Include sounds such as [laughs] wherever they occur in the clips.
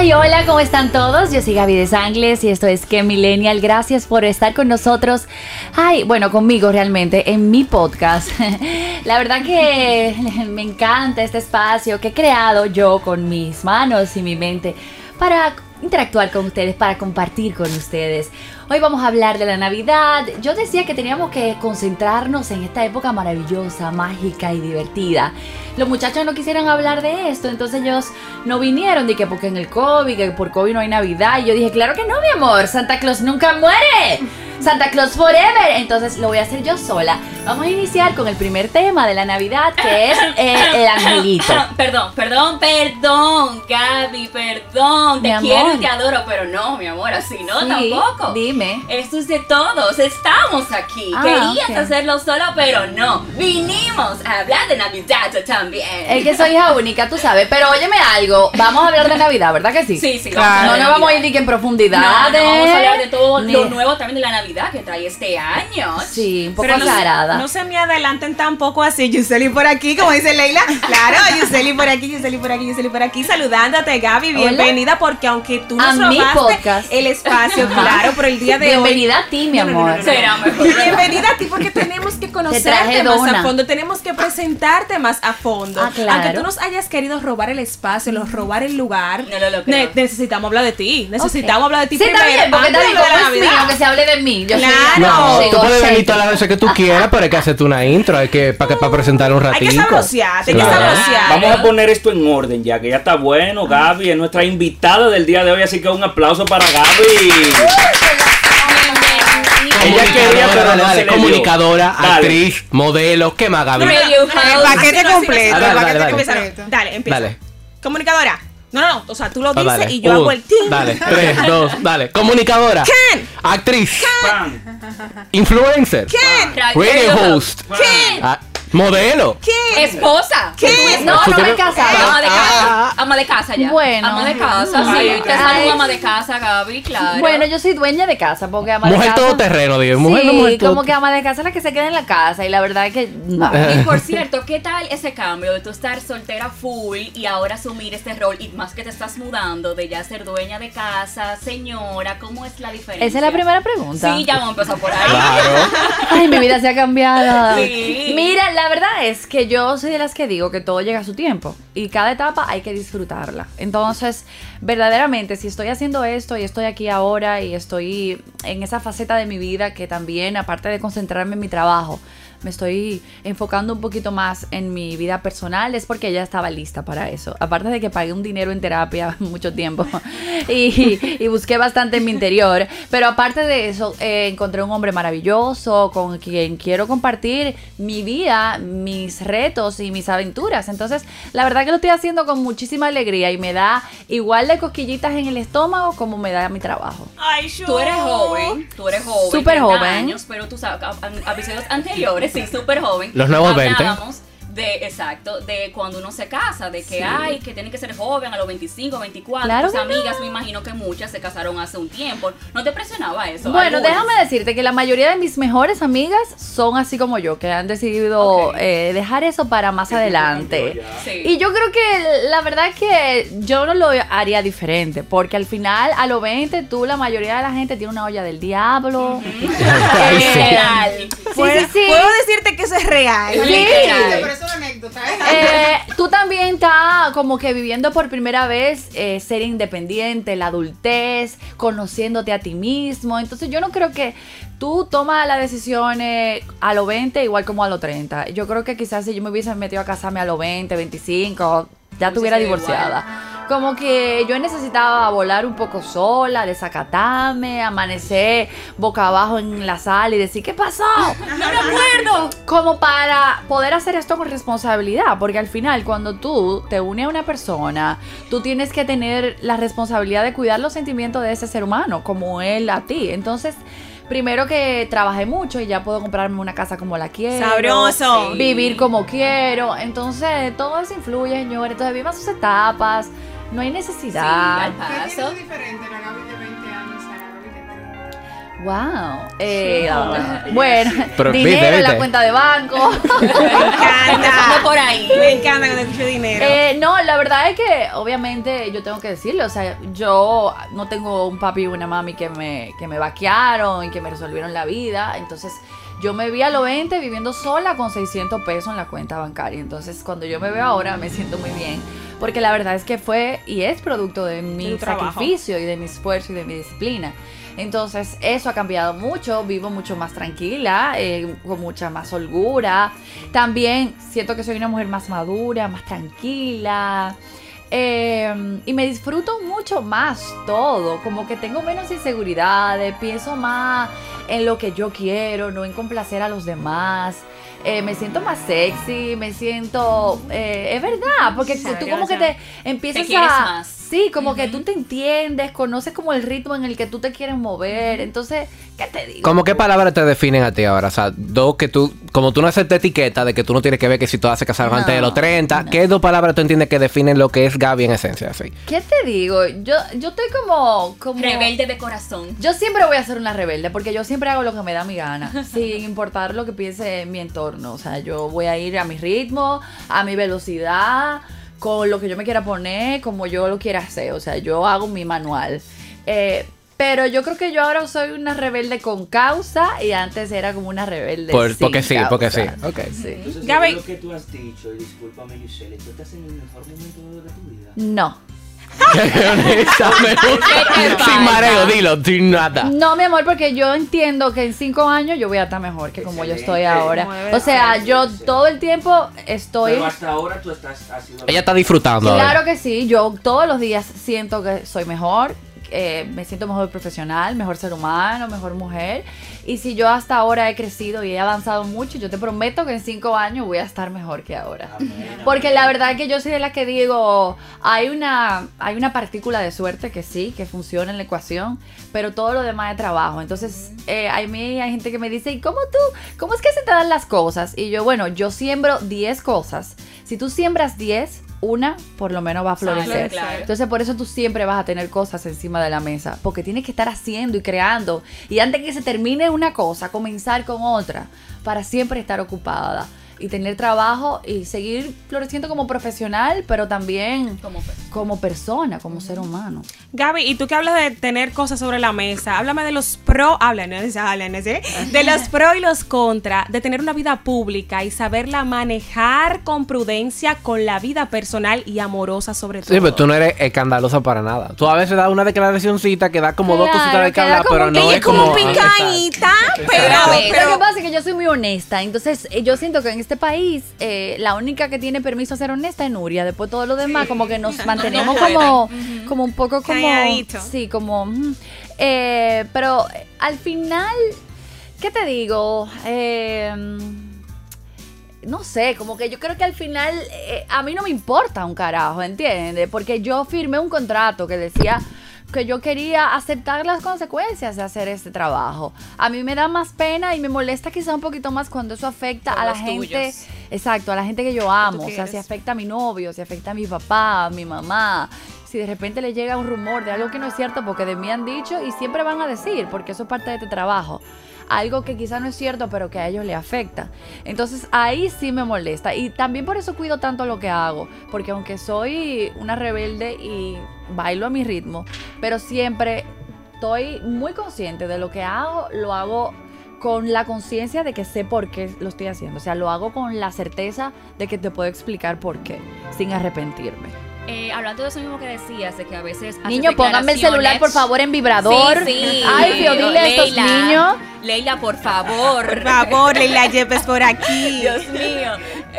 Ay, hola, ¿cómo están todos? Yo soy Gaby de Sangles y esto es Que Millennial. Gracias por estar con nosotros. Ay, bueno, conmigo realmente en mi podcast. [laughs] La verdad que [laughs] me encanta este espacio que he creado yo con mis manos y mi mente para interactuar con ustedes, para compartir con ustedes. Hoy vamos a hablar de la Navidad. Yo decía que teníamos que concentrarnos en esta época maravillosa, mágica y divertida. Los muchachos no quisieran hablar de esto, entonces ellos no vinieron, que porque en el COVID, que por COVID no hay Navidad. Y yo dije, claro que no, mi amor, Santa Claus nunca muere. Santa Claus Forever. Entonces lo voy a hacer yo sola. Vamos a iniciar con el primer tema de la Navidad, que es eh, el angelito. [coughs] Perdón, perdón, perdón, Gaby, perdón. Te Mi amor. quiero y te adoro, pero no, mi amor, así no, Sí, tampoco. dime. Esto es de todos, estamos aquí. Ah, Querías ok. hacerlo sola, pero no. Vinimos a hablar de Navidad también. Es que soy hija [laughs] única, tú sabes. Pero óyeme algo, vamos a hablar de Navidad, ¿verdad que sí? Sí, sí, No hablar de nos vamos a ir ni que en profundidad. No, no, vamos a hablar de todo Ni- lo nuevo también de la Navidad que trae este año. Sí, un poco Pero no, se- azarada. no se me adelanten tampoco así. Yuseli por aquí, como dice Leila. Claro, Yuseli por aquí, Yuseli por aquí, Yuseli por aquí. Saludándote, Gaby. Hola. Bienvenida, porque aunque tú nos mi robaste podcast. el espacio, claro, por el día de hoy. Bienvenida a ti, mi No, no, no, amor. no, no, no. Será mejor. Bienvenida a ti porque tenemos que conocerte más a fondo, tenemos que presentarte más a fondo. Ah, claro. Aunque tú nos hayas querido robar el espacio, los robar el lugar, lo ne- necesitamos hablar de ti. Necesitamos hablar de ti Sí, está primero. bien, porque antes está bien, es mío, que se hable de mí. Yo Claro. Tú puedes venir todas las veces que tú quieras, pero hay que hacerte una intro, hay que para para presentar un Hay ratito. que sabrosearte, hay que. Vamos a poner esto en orden ya, que ya está bueno. Gaby es nuestra invitada del día de hoy, así que un aplauso para Gaby. Ella quería, pero Dale, no se comunicadora, actriz, modelo, ¿qué más, Gaby? El paquete completo. Dale, el dale, paquete dale. completo. Dale, empieza. Dale. Comunicadora. No, no, no. O sea, tú lo Ah, dices dale. y yo Un, hago el team. Dale, [laughs] tres, dos, dale. Comunicadora. ¿Quién? Actriz. Pam. Influencer. ¿Quién? Radio host. ¿Quién? Ah, modelo. ¿Quién? Esposa. ¿Quién? No, ¿Tú no me tienes- casado. Ama de Ah, casa. Ama de casa ya. Bueno. Ama de casa, sí. Ay, Te saludo ama de casa, Gaby, claro. Bueno, yo soy dueña de casa porque ama Mujer de casa. todoterreno, digo. Mujer sí, no mujer como que ama de casa es la que se queda en la casa y la verdad es que no. Y por cierto, ¿qué tal ese cambio de tú estar soltera full y ahora asumir este rol y más que te estás mudando de ya ser dueña de casa, señora, ¿cómo es la diferencia? Esa es la primera pregunta. Sí, ya vamos a empezar por ahí. Claro. Ay, mi vida se ha cambiado. Sí. Mira, la verdad es que yo soy de las que digo que todo llega a su tiempo y cada etapa hay que disfrutarla. Entonces, verdaderamente, si estoy haciendo esto y estoy aquí ahora y estoy en esa faceta de mi vida que también, aparte de concentrarme en mi trabajo, me estoy enfocando un poquito más en mi vida personal, es porque ya estaba lista para eso. Aparte de que pagué un dinero en terapia [laughs] mucho tiempo [laughs] y, y busqué bastante en mi interior, pero aparte de eso, eh, encontré un hombre maravilloso con quien quiero compartir mi vida, mis retos y mis aventuras. Entonces, la verdad que lo estoy haciendo con muchísima alegría y me da igual de cosquillitas en el estómago como me da mi trabajo. Ay, yo. Tú eres joven, tú eres joven, Súper 30 joven. años, pero tú sabes, a- a- episodios anteriores, sí, súper joven. Los nuevos 20. De, exacto, de cuando uno se casa, de que ay, que tiene que ser joven a los 25, 24. Claro Tus no. amigas, me imagino que muchas se casaron hace un tiempo. ¿No te presionaba eso? Bueno, Algunas. déjame decirte que la mayoría de mis mejores amigas son así como yo, que han decidido eh, dejar eso para más adelante. Sí. Y yo creo que la verdad es que yo no lo haría diferente, porque al final a los 20 tú, la mayoría de la gente tiene una olla del diablo. [laughs] Sí. Literal. ¿Puedo, sí, sí. puedo decirte que eso es real. Es anécdota. Eh, tú también estás como que viviendo por primera vez eh, ser independiente, la adultez, conociéndote a ti mismo. Entonces yo no creo que tú tomas las decisiones a los 20 igual como a los 30. Yo creo que quizás si yo me hubiese metido a casarme a los 20, 25, ya sido divorciada. Como que yo necesitaba volar un poco sola, desacatarme, amanecer boca abajo en la sala y decir, ¿qué pasó? No me acuerdo. como para poder hacer esto con responsabilidad, porque al final cuando tú te unes a una persona, tú tienes que tener la responsabilidad de cuidar los sentimientos de ese ser humano, como él a ti. Entonces, primero que trabajé mucho y ya puedo comprarme una casa como la quiero. Sabroso. Vivir como quiero. Entonces, todo eso influye, señores. Entonces, vivan sus etapas. No hay necesidad. Sí, al ¿Qué tiene paso. de diferente la Gaby de 20 Wow. Eh, Sí. bueno, Pero, dinero viste, en la cuenta de banco. [laughs] Me encanta. Por ahí. Me encanta cuando escucho dinero. Eh, no, la verdad es que, obviamente, yo tengo que decirlo. O sea, yo no tengo un papi y una mami que me, que me vaquearon y que me resolvieron la vida. Entonces, yo me vi a los 20 viviendo sola con 600 pesos en la cuenta bancaria. Entonces, cuando yo me veo ahora, me siento muy bien. Porque la verdad es que fue y es producto de mi sacrificio y de mi esfuerzo y de mi disciplina. Entonces, eso ha cambiado mucho, vivo mucho más tranquila, eh, con mucha más holgura. También siento que soy una mujer más madura, más tranquila. eh, y me disfruto mucho más todo, como que tengo menos inseguridades, pienso más en lo que yo quiero, no en complacer a los demás. Eh, me siento más sexy, me siento... eh, es verdad, porque tú como que te empiezas Te a... más. Sí, como que tú te entiendes, conoces como el ritmo en el que tú te quieres mover. Entonces, ¿qué te digo? ¿Cómo qué palabras te definen a ti ahora? O sea, dos que tú, como tú no haces etiqueta de que tú no tienes que ver que si tú haces casar No, antes de los 30, no. ¿qué dos palabras tú entiendes que definen lo que es Gaby en esencia? Así. ¿Qué te digo? Yo, yo estoy como, como... Rebelde de corazón. Yo siempre voy a ser una rebelde porque yo siempre hago lo que me da mi gana, [laughs] sin importar lo que piense mi entorno. O sea, yo voy a ir a mi ritmo, a mi velocidad, con lo que yo me quiera poner, como yo lo quiera hacer. O sea, yo hago mi manual. Eh, pero yo creo que yo ahora soy una rebelde con causa y antes era como una rebelde Por- sin porque sí, porque sí. causa. Ok. Sí. Entonces, Gaby. lo que tú has dicho, y discúlpame, Giselle, tú estás en el mejor momento de tu vida. No. Sin mareo, dilo, sin nada. No, mi amor, porque yo entiendo que en cinco años yo voy a estar mejor que como yo estoy ahora. O sea, yo todo el tiempo estoy... Pero hasta ahora tú estás, has sido... Ella está disfrutando. Claro que sí, yo todos los días siento que soy mejor, eh, me siento mejor profesional, mejor ser humano, mejor mujer. Y si yo hasta ahora he crecido y he avanzado mucho, yo te prometo que en cinco años voy a estar mejor que ahora. Amén, Porque la verdad es que yo soy de la que digo, hay una, hay una partícula de suerte que sí, que funciona en la ecuación, pero todo lo demás es trabajo. Entonces, eh, a mí hay gente que me dice, ¿y cómo tú, cómo es que se te dan las cosas? Y yo, bueno, yo siembro 10 cosas. Si tú siembras 10, una por lo menos va a florecer. claro. Entonces, por eso tú siempre vas a tener cosas encima de la mesa, porque tienes que estar haciendo y creando. Y antes que se termine una cosa, comenzar con otra, para siempre estar ocupada y tener trabajo y seguir floreciendo como profesional, pero también Como persona, como ser humano. Gaby, y tú que hablas de tener cosas sobre la mesa, háblame de los pro, háblanos, háblanos, ¿eh? De los pro y los contra, de tener una vida pública y saberla manejar con prudencia con la vida personal y amorosa sobre todo. Sí, pero tú no eres escandalosa para nada. Tú a veces das una declaracióncita que da como dos cositas de que hablar, pero no es como como. picañita, pero, Pero a ver, Pero lo que pasa es que yo soy muy honesta, entonces eh, yo siento que en este país eh, la única que tiene permiso a ser honesta es Nuria, después todo lo demás como que nos mantenemos [laughs] No como, como un poco como... Calladito. Sí, como... mm, eh, pero eh, al final, ¿qué te digo? Eh, no sé, como que yo creo que al final eh, a mí no me importa un carajo, ¿entiendes? Porque yo firmé un contrato que decía que yo quería aceptar las consecuencias de hacer este trabajo. A mí me da más pena y me molesta quizá un poquito más cuando eso afecta a la gente, tuyos. exacto, a la gente que yo amo, o sea, si afecta a mi novio, si afecta a mi papá, a mi mamá, si de repente le llega un rumor de algo que no es cierto porque de mí han dicho y siempre van a decir, porque eso es parte de este trabajo algo que quizá no es cierto, pero que a ellos le afecta. Entonces ahí sí me molesta. Y también por eso cuido tanto lo que hago. Porque aunque soy una rebelde y bailo a mi ritmo, pero siempre estoy muy consciente de lo que hago, lo hago con la conciencia de que sé por qué lo estoy haciendo. O sea, lo hago con la certeza de que te puedo explicar por qué, sin arrepentirme. Eh, hablando de eso mismo que decías, de que a veces. Niño, pónganme el celular, por favor, en vibrador. Sí, sí. Ay, Fio, dile a estos Leila, niños. Leila, por favor. Por favor, Leila Yepes por aquí. Dios mío,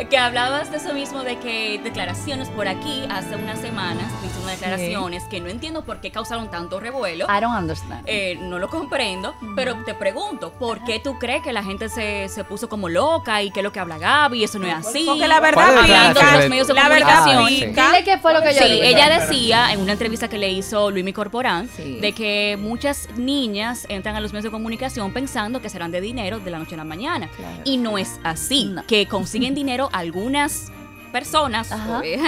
que hablabas de eso mismo, de que declaraciones por aquí hace unas semanas, hice unas declaraciones que no entiendo por qué causaron tanto revuelo. I don't understand. Eh, no lo comprendo, pero te pregunto, ¿por qué tú crees que la gente se, se puso como loca y qué es lo que habla Gaby? Eso no es así. Porque la verdad ¿Cuál es la Hablando de los medios de La verdad comunicación. Ah, sí. Dile qué fue lo que yo Sí, ella decía en una entrevista que le hizo Luis Corporán Sí. de que muchas niñas entran a los medios de comunicación pensando que serán de dinero de la noche a la mañana. Claro. Y no es así. No. Que consiguen dinero algunas personas Ajá. eh,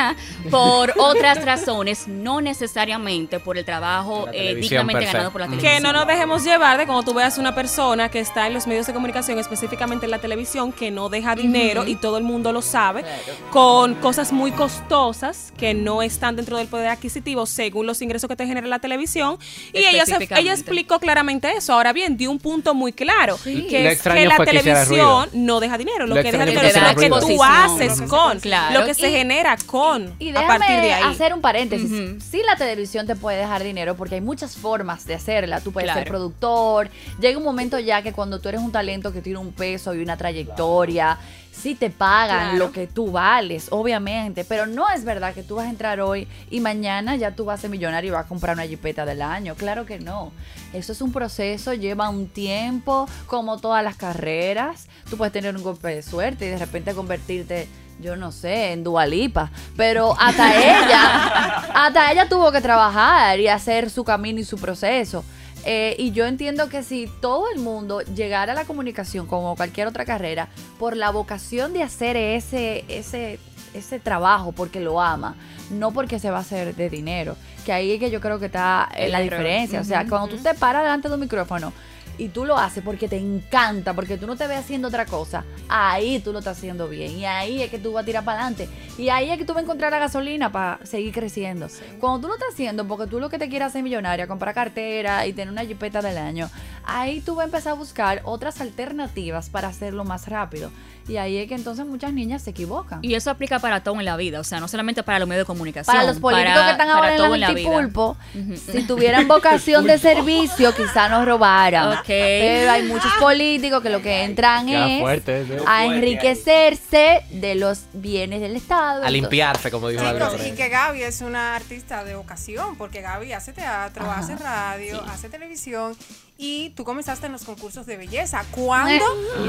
por otras razones, no necesariamente por el trabajo eh, dignamente ganado por la televisión. Que no nos dejemos llevar de cuando tú veas una persona que está en los medios de comunicación, específicamente en la televisión, que no deja dinero y todo el mundo lo sabe, con cosas muy costosas que no están dentro del poder adquisitivo según los ingresos que te genera la televisión. Y ella, se- ella explicó claramente eso. Ahora bien, dio un punto muy claro, Sí. que Lo es que la televisión no deja dinero. Lo, Lo que deja dinero es lo que tú haces con, Claro. Lo que se genera con, Y a partir de ahí. hacer un paréntesis. Ujú. Sí, la televisión te puede dejar dinero porque hay muchas formas de hacerla. Tú puedes ser productor. Llega un momento ya que cuando tú eres un talento que tiene un peso y una trayectoria, sí te pagan Claro. lo que tú vales, obviamente. Pero no es verdad que tú vas a entrar hoy y mañana ya tú vas a ser millonario y vas a comprar una jipeta del año. Claro que no. Eso es un proceso, lleva un tiempo, como todas las carreras. Tú puedes tener un golpe de suerte y de repente convertirte yo no sé, en Dualipa, pero hasta [laughs] ella, hasta ella tuvo que trabajar y hacer su camino y su proceso. Eh, y yo entiendo que si todo el mundo llegara a la comunicación como cualquier otra carrera, por la vocación de hacer ese, ese, ese trabajo porque lo ama, no porque se va a hacer de dinero, que ahí es que yo creo que está eh, la diferencia. O sea, cuando tú te paras delante de un micrófono y tú lo haces porque te encanta, porque tú no te ves haciendo otra cosa, ahí tú lo estás haciendo bien. Y ahí es que tú vas a tirar para adelante. Y ahí es que tú vas a encontrar la gasolina para seguir creciendo. Cuando tú lo estás haciendo porque tú lo que te quieres hacer millonaria, comprar cartera y tener una jipeta del año, ahí tú vas a empezar a buscar otras alternativas para hacerlo más rápido. Y ahí es que entonces muchas niñas se equivocan. Y eso aplica para todo en la vida, o sea, no solamente para los medios de comunicación. Para los políticos para- que están para ahora en todo la si tuvieran vocación de [laughs] servicio, quizá nos robaran. Pero hay muchos políticos que lo que entran es fuerte, a enriquecerse de los bienes del Estado. A limpiarse, como dijo la Chicos, otra y que Gaby es una artista de ocasión, porque Gaby hace teatro, Ajá, hace radio, hace televisión. Y tú comenzaste en los concursos de belleza. ¿Cuándo?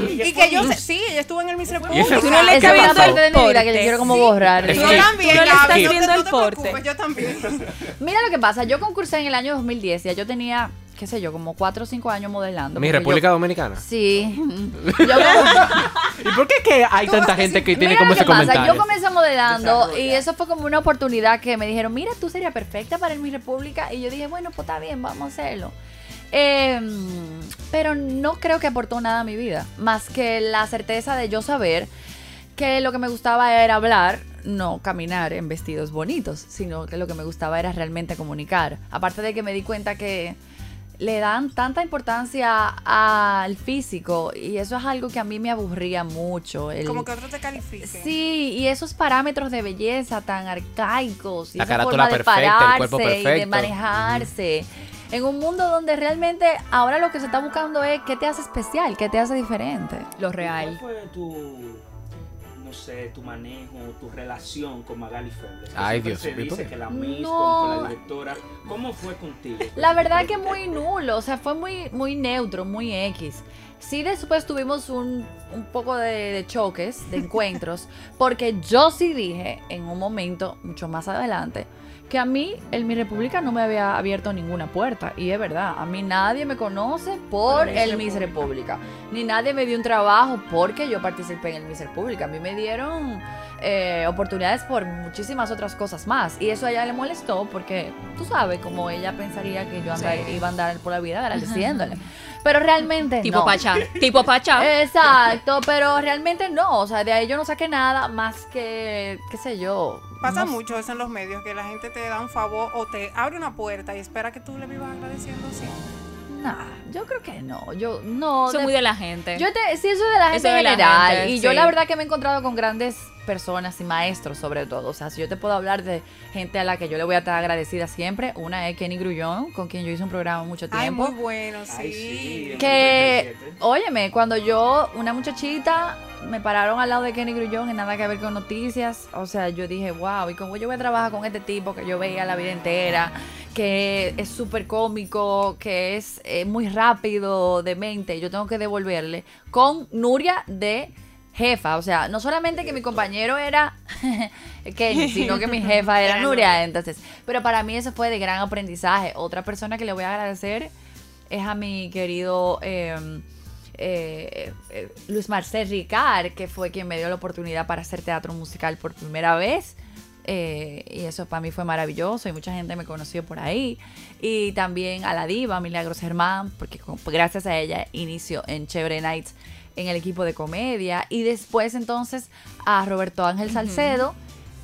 y que yo sé, sí, ella estuvo en el Miss República. Tú no le Esa estás es una viendo parte de el mi vida que yo porte. quiero como borrar. Es Yo también, tú no le estás viendo el te porte. preocupes, yo también. [laughs] Mira lo que pasa, yo concursé en el año 2010, ya yo tenía, qué sé yo, como 4 o 5 años modelando. Mi República yo- Dominicana. Sí. [laughs] Yo [laughs] ¿Y por qué es que hay tanta gente que tiene como ese pasa, comentario? Yo comencé modelando y eso fue como una oportunidad que me dijeron, mira, tú serías perfecta para el Mi República. Y yo dije, bueno, pues está bien, vamos a hacerlo. Eh, pero no creo que aportó nada a mi vida, más que la certeza de yo saber que lo que me gustaba era hablar, no caminar en vestidos bonitos, sino que lo que me gustaba era realmente comunicar. Aparte de que me di cuenta que le dan tanta importancia al físico y eso es algo que a mí me aburría mucho. el- Como que otro te califique. Sí, y esos parámetros de belleza tan arcaicos y La esa carátula forma de perfecta, el pararse cuerpo y de perfecto. manejarse. En un mundo donde realmente ahora lo que se está buscando es qué te hace especial, qué te hace diferente. Lo ¿Cuál real. fue tu, no sé, tu manejo, tu relación con Magali Febles? Que Ay, Dios se mío, ¿por dice que la Miss No. con, con la directora. ¿Cómo fue contigo? La verdad que muy nulo, o sea, fue muy, muy neutro, muy X. Sí, después tuvimos un, un poco de, de choques, de encuentros, [laughs] porque yo sí dije en un momento, mucho más adelante, que a mí el Mi República no me había abierto ninguna puerta. Y es verdad, a mí nadie me conoce por el Miss República. Ni nadie me dio un trabajo porque yo participé en el Miss República. A mí me dieron eh, oportunidades por muchísimas otras cosas más. Y eso a ella le molestó porque, tú sabes, como ella pensaría que yo andar- iba a andar por la vida agradeciéndole. Pero realmente Tipo no. Pachá. Tipo Pachá. [laughs] Exacto, pero realmente no. O sea, de ahí yo no saqué nada más que, qué sé yo. Pasa no mucho eso en los medios, que la gente te da un favor o te abre una puerta y espera que tú le vivas agradeciendo así. Nah, yo creo que no. Yo no. De- es muy de la gente. Yo te, sí, eso de la gente Eso de en la general. gente, y yo la verdad que me he encontrado con grandes personas y maestros sobre todo. O sea, si yo te puedo hablar de gente a la que yo le voy a estar agradecida siempre, una es Kenny Grullón, con quien yo hice un programa mucho Ay, tiempo. muy bueno, sí. Ay, sí, que, el 37. óyeme, cuando yo, una muchachita, me pararon al lado de Kenny Grullón en nada que ver con noticias, o sea, yo dije, wow, ¿y cómo yo voy a trabajar con este tipo que yo veía la vida entera, que es súper cómico, que es eh, muy rápido de mente, y yo tengo que devolverle con Nuria de jefa, o sea, no solamente que mi compañero era [laughs] Kenny, sino que mi [laughs] jefa era Nuria, entonces, pero para mí eso fue de gran aprendizaje. Otra persona que le voy a agradecer es a mi querido eh, eh, eh, Luis Marcel Ricard, que fue quien me dio la oportunidad para hacer teatro musical por primera vez. Eh, y eso para mí fue maravilloso y mucha gente me conoció por ahí. Y también a la diva Milagros Germán, porque gracias a ella inició en Chévere Nights en el equipo de comedia. Y después entonces a Roberto Ángel Salcedo,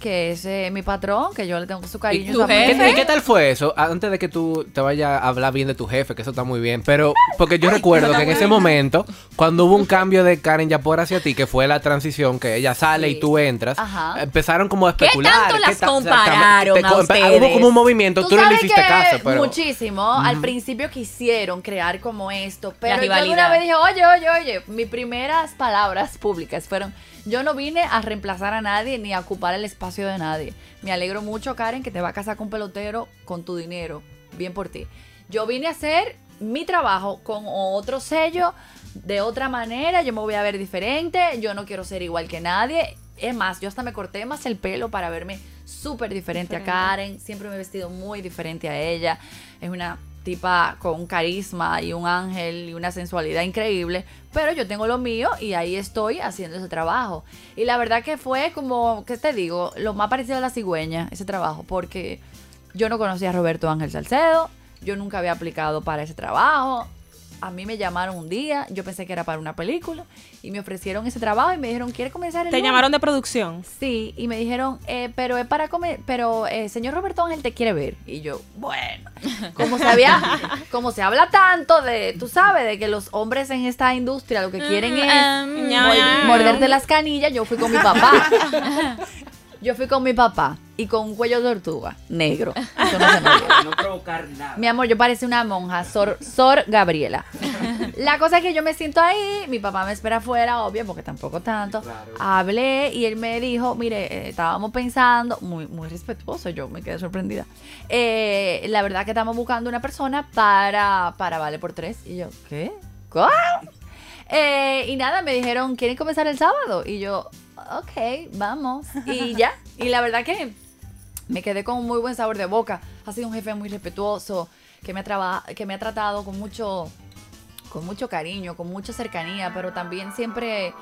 que es eh, mi patrón, que yo le tengo su cariño. tu su ¿Qué- aprecio. ¿Y qué tal fue eso? Antes de que tú te vayas a hablar bien de tu jefe, que eso está muy bien, pero porque yo recuerdo que en ese momento, cuando hubo un cambio de Karen Yapor hacia ti, que fue la transición, que ella sale Sí. y tú entras, Ajá. empezaron como a ¿Qué especular. tanto las compararon a te co- ustedes? Hubo como un movimiento, tú, no le sabes hiciste que caso, pero... Muchísimo. Al principio quisieron crear como esto, pero yo una vez dije, oye, oye, oye, mis primeras palabras públicas fueron, yo no vine a reemplazar a nadie ni a ocupar el espacio de nadie. Me alegro mucho, Karen, que te va a casar con un pelotero con tu dinero. Bien por ti. Yo vine a hacer mi trabajo con otro sello, de otra manera, yo me voy a ver diferente, yo no quiero ser igual que nadie. Es más, yo hasta me corté más el pelo para verme súper diferente a Karen. Siempre me he vestido muy diferente a ella. Es una tipa con un carisma y un ángel y una sensualidad increíble. Pero yo tengo lo mío y ahí estoy haciendo ese trabajo. Y la verdad que fue como, ¿qué te digo? Lo más parecido a la cigüeña, ese trabajo. Porque yo no conocía a Roberto Ángel Salcedo. Yo nunca había aplicado para ese trabajo. A mí me llamaron un día, yo pensé que era para una película y me ofrecieron ese trabajo y me dijeron, ¿quiere comenzar el Te lunes?" llamaron de producción. Sí, y me dijeron, eh, pero es para comer, pero eh, señor Roberto Ángel te quiere ver. Y yo, bueno, como se había, [laughs] como se habla tanto de, tú sabes, de que los hombres en esta industria lo que quieren es um, mor- morderte las canillas, yo fui con mi papá. [laughs] Yo fui con mi papá y con un cuello de tortuga negro. [laughs] Eso no se me olvida. Para no provocar nada. Mi amor, yo parecía una monja, Sor, Sor Gabriela. La cosa es que yo me siento ahí, mi papá me espera afuera, obvio, porque tampoco tanto. Claro. Hablé y él me dijo, mire, eh, estábamos pensando, muy, muy respetuoso, yo me quedé sorprendida. Eh, la verdad que estamos buscando una persona para, para Vale por Tres. Y yo, ¿qué? ¿Cuál? Eh, y nada, me dijeron, ¿quieren comenzar el sábado? Y yo, ok, vamos. Y ya. [laughs] Y la verdad que me quedé con un muy buen sabor de boca. Ha sido un jefe muy respetuoso, que me ha, traba- que me ha tratado con mucho, con mucho cariño, con mucha cercanía, pero también siempre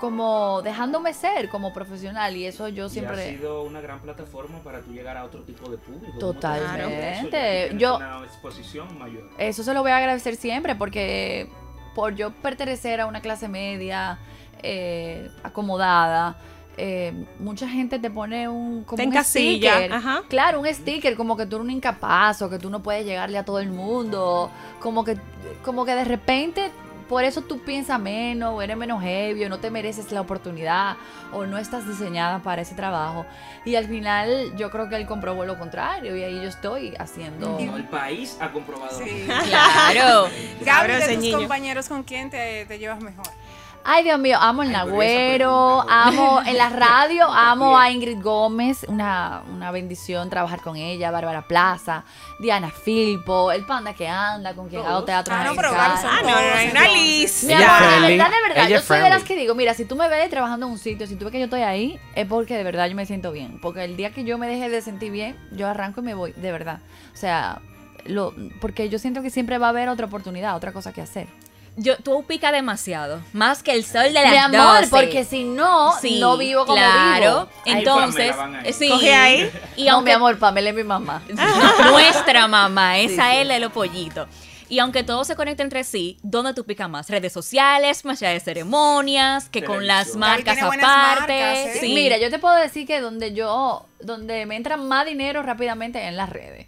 como dejándome ser como profesional. Y eso yo Y ha siempre... sido una gran plataforma para tú llegar a otro tipo de público. Totalmente. Yo- una exposición mayor. Eso se lo voy a agradecer siempre porque por yo pertenecer a una clase media, eh, acomodada, eh, mucha gente te pone un, como Te un sticker. ajá. Claro, un sticker como que tú eres un incapaz o que tú no puedes llegarle a todo el mundo. Como que, como que de repente por eso tú piensas menos, o eres menos heavy, o no te mereces la oportunidad, o no estás diseñada para ese trabajo. Y al final yo creo que él comprobó lo contrario y ahí yo estoy haciendo... No, el país ha comprobado. Sí. [laughs] Claro. Gaby, Cabro de tus niño. compañeros, ¿con quién te, te llevas mejor? Ay, Dios mío, amo el Ay, Nagüero, pregunta, amo en la radio, [laughs] amo a Ingrid Gómez, una, una bendición trabajar con ella, Bárbara Plaza, Diana Filpo, el panda que anda, con quien hago teatro Ah, no, pero Ah, no, no, hay todos, una entonces. lista. Mi Ella amor, es de verdad, de verdad, Ella yo soy de las que digo, mira, si tú me ves trabajando en un sitio, si tú ves que yo estoy ahí, es porque de verdad yo me siento bien. Porque el día que yo me deje de sentir bien, yo arranco y me voy, de verdad. O sea, lo, porque yo siento que siempre va a haber otra oportunidad, otra cosa que hacer. Yo, tú pica demasiado. Más que el sol de las Mi amor, 12. porque si no, Sí, no vivo como claro. vivo. Ahí Entonces, ahí. sí. Coge ahí. Y no, aunque mi amor, Pamela es mi mamá. [laughs] nuestra mamá, esa Sí, sí. es la de los pollitos. Y aunque todo se conecta entre sí, ¿dónde tú picas más? Redes sociales, más allá de ceremonias, que con las marcas aparte. marcas, ¿eh? Sí. Mira, yo te puedo decir que donde yo, donde me entra más dinero rápidamente en las redes.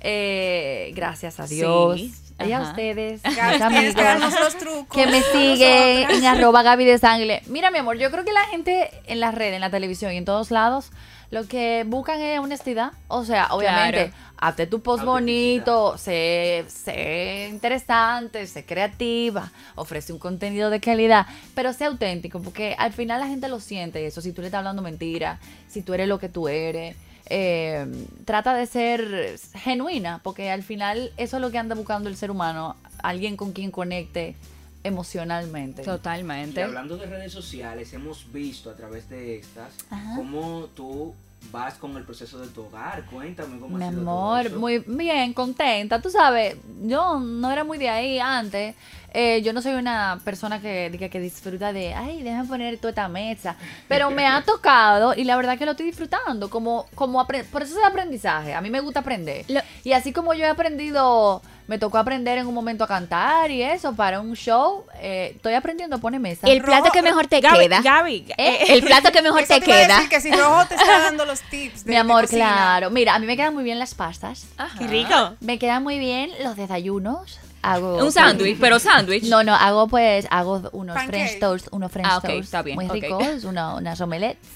Eh, gracias a Dios. Sí, Y a ustedes, [laughs] Gaby, que darnos los trucos. que me siguen en arroba Gaby de Sangle. Mira, mi amor, yo creo que la gente en las redes, en la televisión y en todos lados, lo que buscan es honestidad. O sea, obviamente, hazte tu post bonito, sé, sé interesante, sé creativa, ofrece un contenido de calidad, pero sé auténtico, porque al final la gente lo siente eso. Si tú le estás hablando mentira, si tú eres lo que tú eres. Eh, trata de ser genuina, porque al final eso es lo que anda buscando el ser humano, alguien con quien conecte emocionalmente. Y Totalmente. hablando de redes sociales, hemos visto a través de estas cómo tú vas con el proceso de tu hogar? Cuéntame cómo Mi ha sido todo amor, eso. muy bien, contenta. Tú sabes, yo no era muy de ahí antes. Eh, yo no soy una persona que, diga que disfruta de, ay, déjame poner toda esta mesa. Pero me ha [laughs] tocado y la verdad que lo estoy disfrutando. Como, como por eso es el aprendizaje. A mí me gusta aprender. Lo- Y así como yo he aprendido, me tocó aprender en un momento a cantar y eso para un show. eh, estoy aprendiendo a poner mesa. El plato que mejor te Gaby, queda. Gaby, ¿Eh? El plato que [laughs] mejor Eso te te iba a queda. decir que si Rojo te está dando los tips [laughs] de Mi amor, de claro. Mira, a mí me quedan muy bien las pastas. qué rico. Me quedan muy bien los desayunos. Hago Un sándwich, pero sándwich. No, no, hago pues, hago unos Pancake. French toast, unos French Ah, ok, toast está bien, muy ok. ricos, una- unas omelettes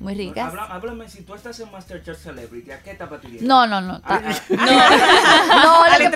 muy ricas. Habla- háblame, si tú estás en Masterchef Celebrity, ¿a qué etapa tú llegas? No, no, no. Ah, ah, [laughs] No, A lo que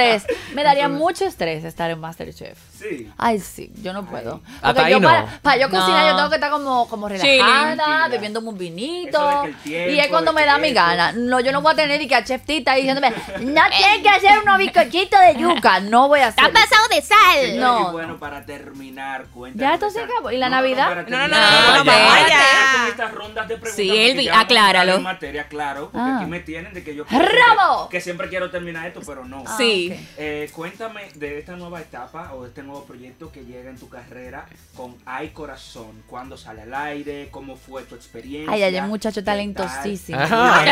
estrés. Me daría mucho estrés estar en Masterchef. sí. Ay, sí, yo no puedo. Hasta Porque ahí yo no. para, para yo cocinar No. yo tengo que estar como, como relajada, bebiéndome un Eso de vinito. que el tiempo, y es cuando de me que da mi gana. No, yo no voy a tener y que a Chef Tita ahí diciéndome, no [laughs] tienes que hacer unos bizcochitos de yuca. No voy a hacer. Está pasado de sal. No, y bueno, para terminar, cuéntame. Ya esto se acabó. ¿Y la Navidad? No, no, no, no, no, no, vaya. vaya. Con estas rondas de preguntas. Sí, porque Elvi, acláralo. En materia, claro, porque Ah. aquí me tienen de que yo ¡Bravo! que siempre quiero terminar esto, pero no. Ah, Sí. Eh, cuéntame de esta nueva etapa o de este nuevo proyecto que llega en tu carrera con Ay Corazón. ¿Cuándo sale al aire? ¿Cómo fue tu experiencia? Ay, ay, muchacho ¿Qué tal? talentosísimo. Ajá.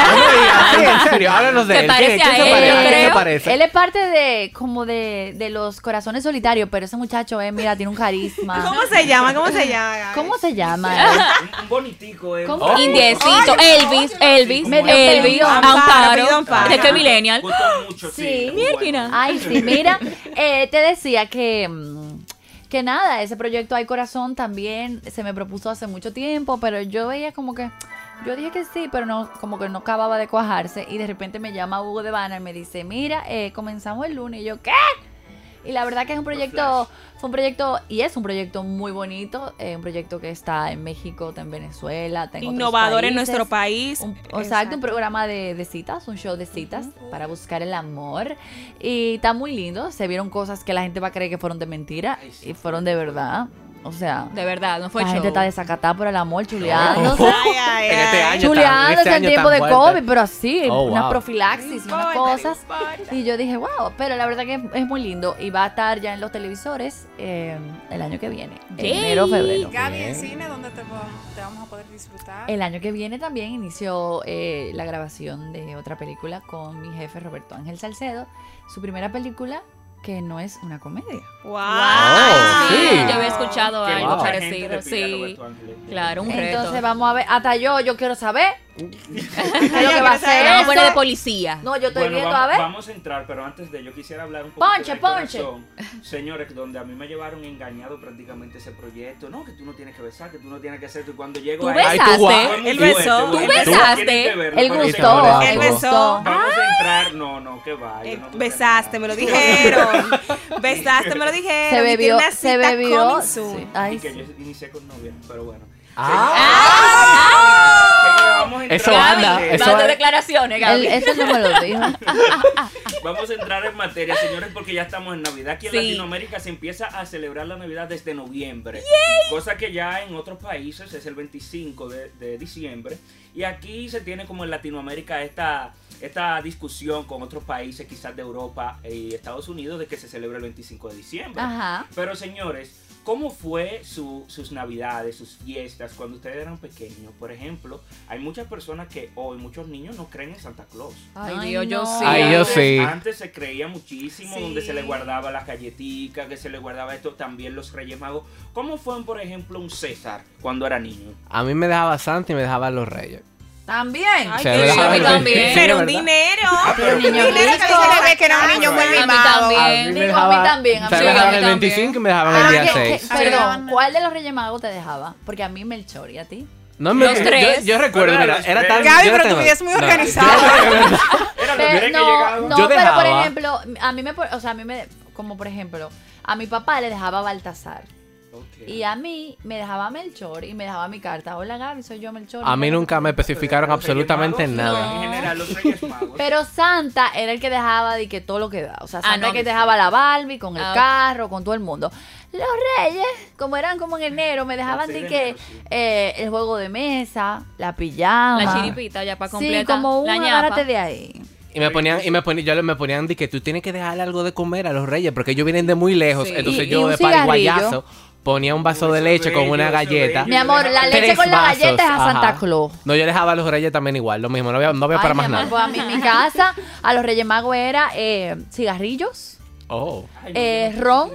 Sí, en serio, [laughs] háblanos de él. parece ¿Qué- a qué él, parece? yo ¿A qué se? Él es parte de, como de, de los corazones solitarios, pero ese muchacho, eh, mira, tiene un carisma. ¿Cómo se llama? ¿Cómo se llama? ¿Cómo se llama? Un, un bonitico, eh. ¿Cómo? Oh, Indiecito, Elvis, Elvis, Elvis, perdido. Amparo, de que millennial. Sí. Mierda. Ay, sí, [laughs] mira, eh, te decía que, mm, que nada, ese proyecto Hay Corazón también se me propuso hace mucho tiempo, pero yo veía como que, yo dije que sí, pero no, como que no acababa de cuajarse y de repente me llama Hugo de Banner y me dice, mira, eh, comenzamos el lunes y yo, ¿qué? Y la verdad que es un proyecto, fue un proyecto, y es un proyecto muy bonito, eh, un proyecto que está en México, está en Venezuela, está en otros Innovador en nuestro país. Un- exacto, un programa de, de citas, un show de citas para buscar el amor. Y está muy lindo. Se vieron cosas que la gente va a creer que fueron de mentira y fueron de verdad. O sea, De verdad, no fue la show. gente está desacatada por el amor, chuleándose. [laughs] Ay, ay, En este tan- este en tiempo de fuerte. COVID, pero así, Oh, una wow. profilaxis, No unas importa, no cosas. Y yo dije, wow, pero la verdad que es, es muy lindo y va a estar ya en los televisores eh, el año que viene, Yay. enero, febrero. Gaby, en cine, ¿dónde te, va- te vamos a poder disfrutar? El año que viene también inició eh, la grabación de otra película con mi jefe Roberto Ángel Salcedo. Su primera película que no es una comedia. Wow. Sí, sí. yo había escuchado algo parecido, a sí. Claro, un reto. Entonces vamos a ver, hasta yo, yo quiero saber [laughs] qué es lo que va a quiero saber. hacer. Vamos a poner de policía. No, yo estoy Bueno, viendo, vamos, a ver. vamos a entrar, pero antes de yo quisiera hablar un poco Ponche, de ponche. corazón. Señores, donde a mí me llevaron engañado prácticamente ese proyecto. No, que tú no tienes que besar, que tú no tienes que hacer. Y cuando llego ¿Tú tú, besaste? Él besó. ¿Tú besaste? Él gustó, Él besó. Vamos a entrar, no, no, que va. yo Eh, no besaste, me lo dijeron. [laughs] besaste, me lo dijeron. Se bebió, se bebió. sí, Ay, Y que sí. yo inicié con novia, pero bueno. Ah, Señores, vamos a entrar Eso anda, eso declaraciones, Gaby. Él- eso no me lo dijo. [laughs] Vamos a entrar en materia, señores, porque ya estamos en Navidad. Aquí en Sí. Latinoamérica se empieza a celebrar la Navidad desde noviembre. Cosa que ya en otros países es el 25 de, de diciembre. Y aquí se tiene como en Latinoamérica esta, esta discusión con otros países, quizás de Europa y Estados Unidos, de que se celebra el 25 de diciembre. Ajá. Pero señores, ¿cómo fue su- sus navidades, sus fiestas cuando ustedes eran pequeños? Por ejemplo, hay muchas personas que hoy, muchos niños no creen en Santa Claus. Ay, Dios, yo no. sí. Ay, yo Antes- sí. Antes se creía muchísimo, Sí. donde se le guardaba las galletitas, que se le guardaba esto, también los Reyes Magos. ¿Cómo fue, por ejemplo, un César cuando era niño? A mí me dejaba Santa y me dejaban los reyes. También. Ay, dejaban A mí también. Sí, Pero un dinero. pero niño Dinero que rico. dice la vez que era un niño muy A mí mimado. también. A mí también, a mí me dejaban también. el 25 y me dejaban el Ah, día ¿qué- 6. qué- perdón, ¿cuál de los Reyes Magos te dejaba? Porque a mí Melchor y a ti. No, me, Los yo- tres. Yo, recuerdo, mira, era tan... Gaby, pero tu vida es muy no, organizada. [laughs] Pero no, pero por ejemplo, a mí me, o sea, a mí me, como por ejemplo, a mi papá le dejaba Baltasar. Y a mí me dejaba Melchor y me dejaba mi carta. Hola Gaby, soy yo Melchor. A mí nunca me especificaron absolutamente nada. En general, los Reyes [laughs] Magos. Pero Santa era el que dejaba de que todo lo que da. O sea, Ah, Santa no, que sí. dejaba la Barbie con el Ah, carro, con todo el mundo. Los reyes, como eran como en enero, me dejaban de que enero, sí. eh, el juego de mesa, la pijama. La chiripita ya para Sí, completar. como un agárrate de ahí. Y me ponían, y me ponían, yo me ponían de que tú tienes que dejarle algo de comer a los reyes, porque ellos vienen de muy lejos. Sí. Entonces Y- y yo un de cigarrillo. Ponía un vaso de leche con una galleta. Mi amor, la leche Tres con la vasos, galleta es a ajá. Santa Claus. No, yo dejaba a los reyes también igual, lo mismo, no había, no había para Ay, más mi amor, nada. pues a mí en mi casa, a los Reyes Magos era eh, cigarrillos Oh, eh, ron.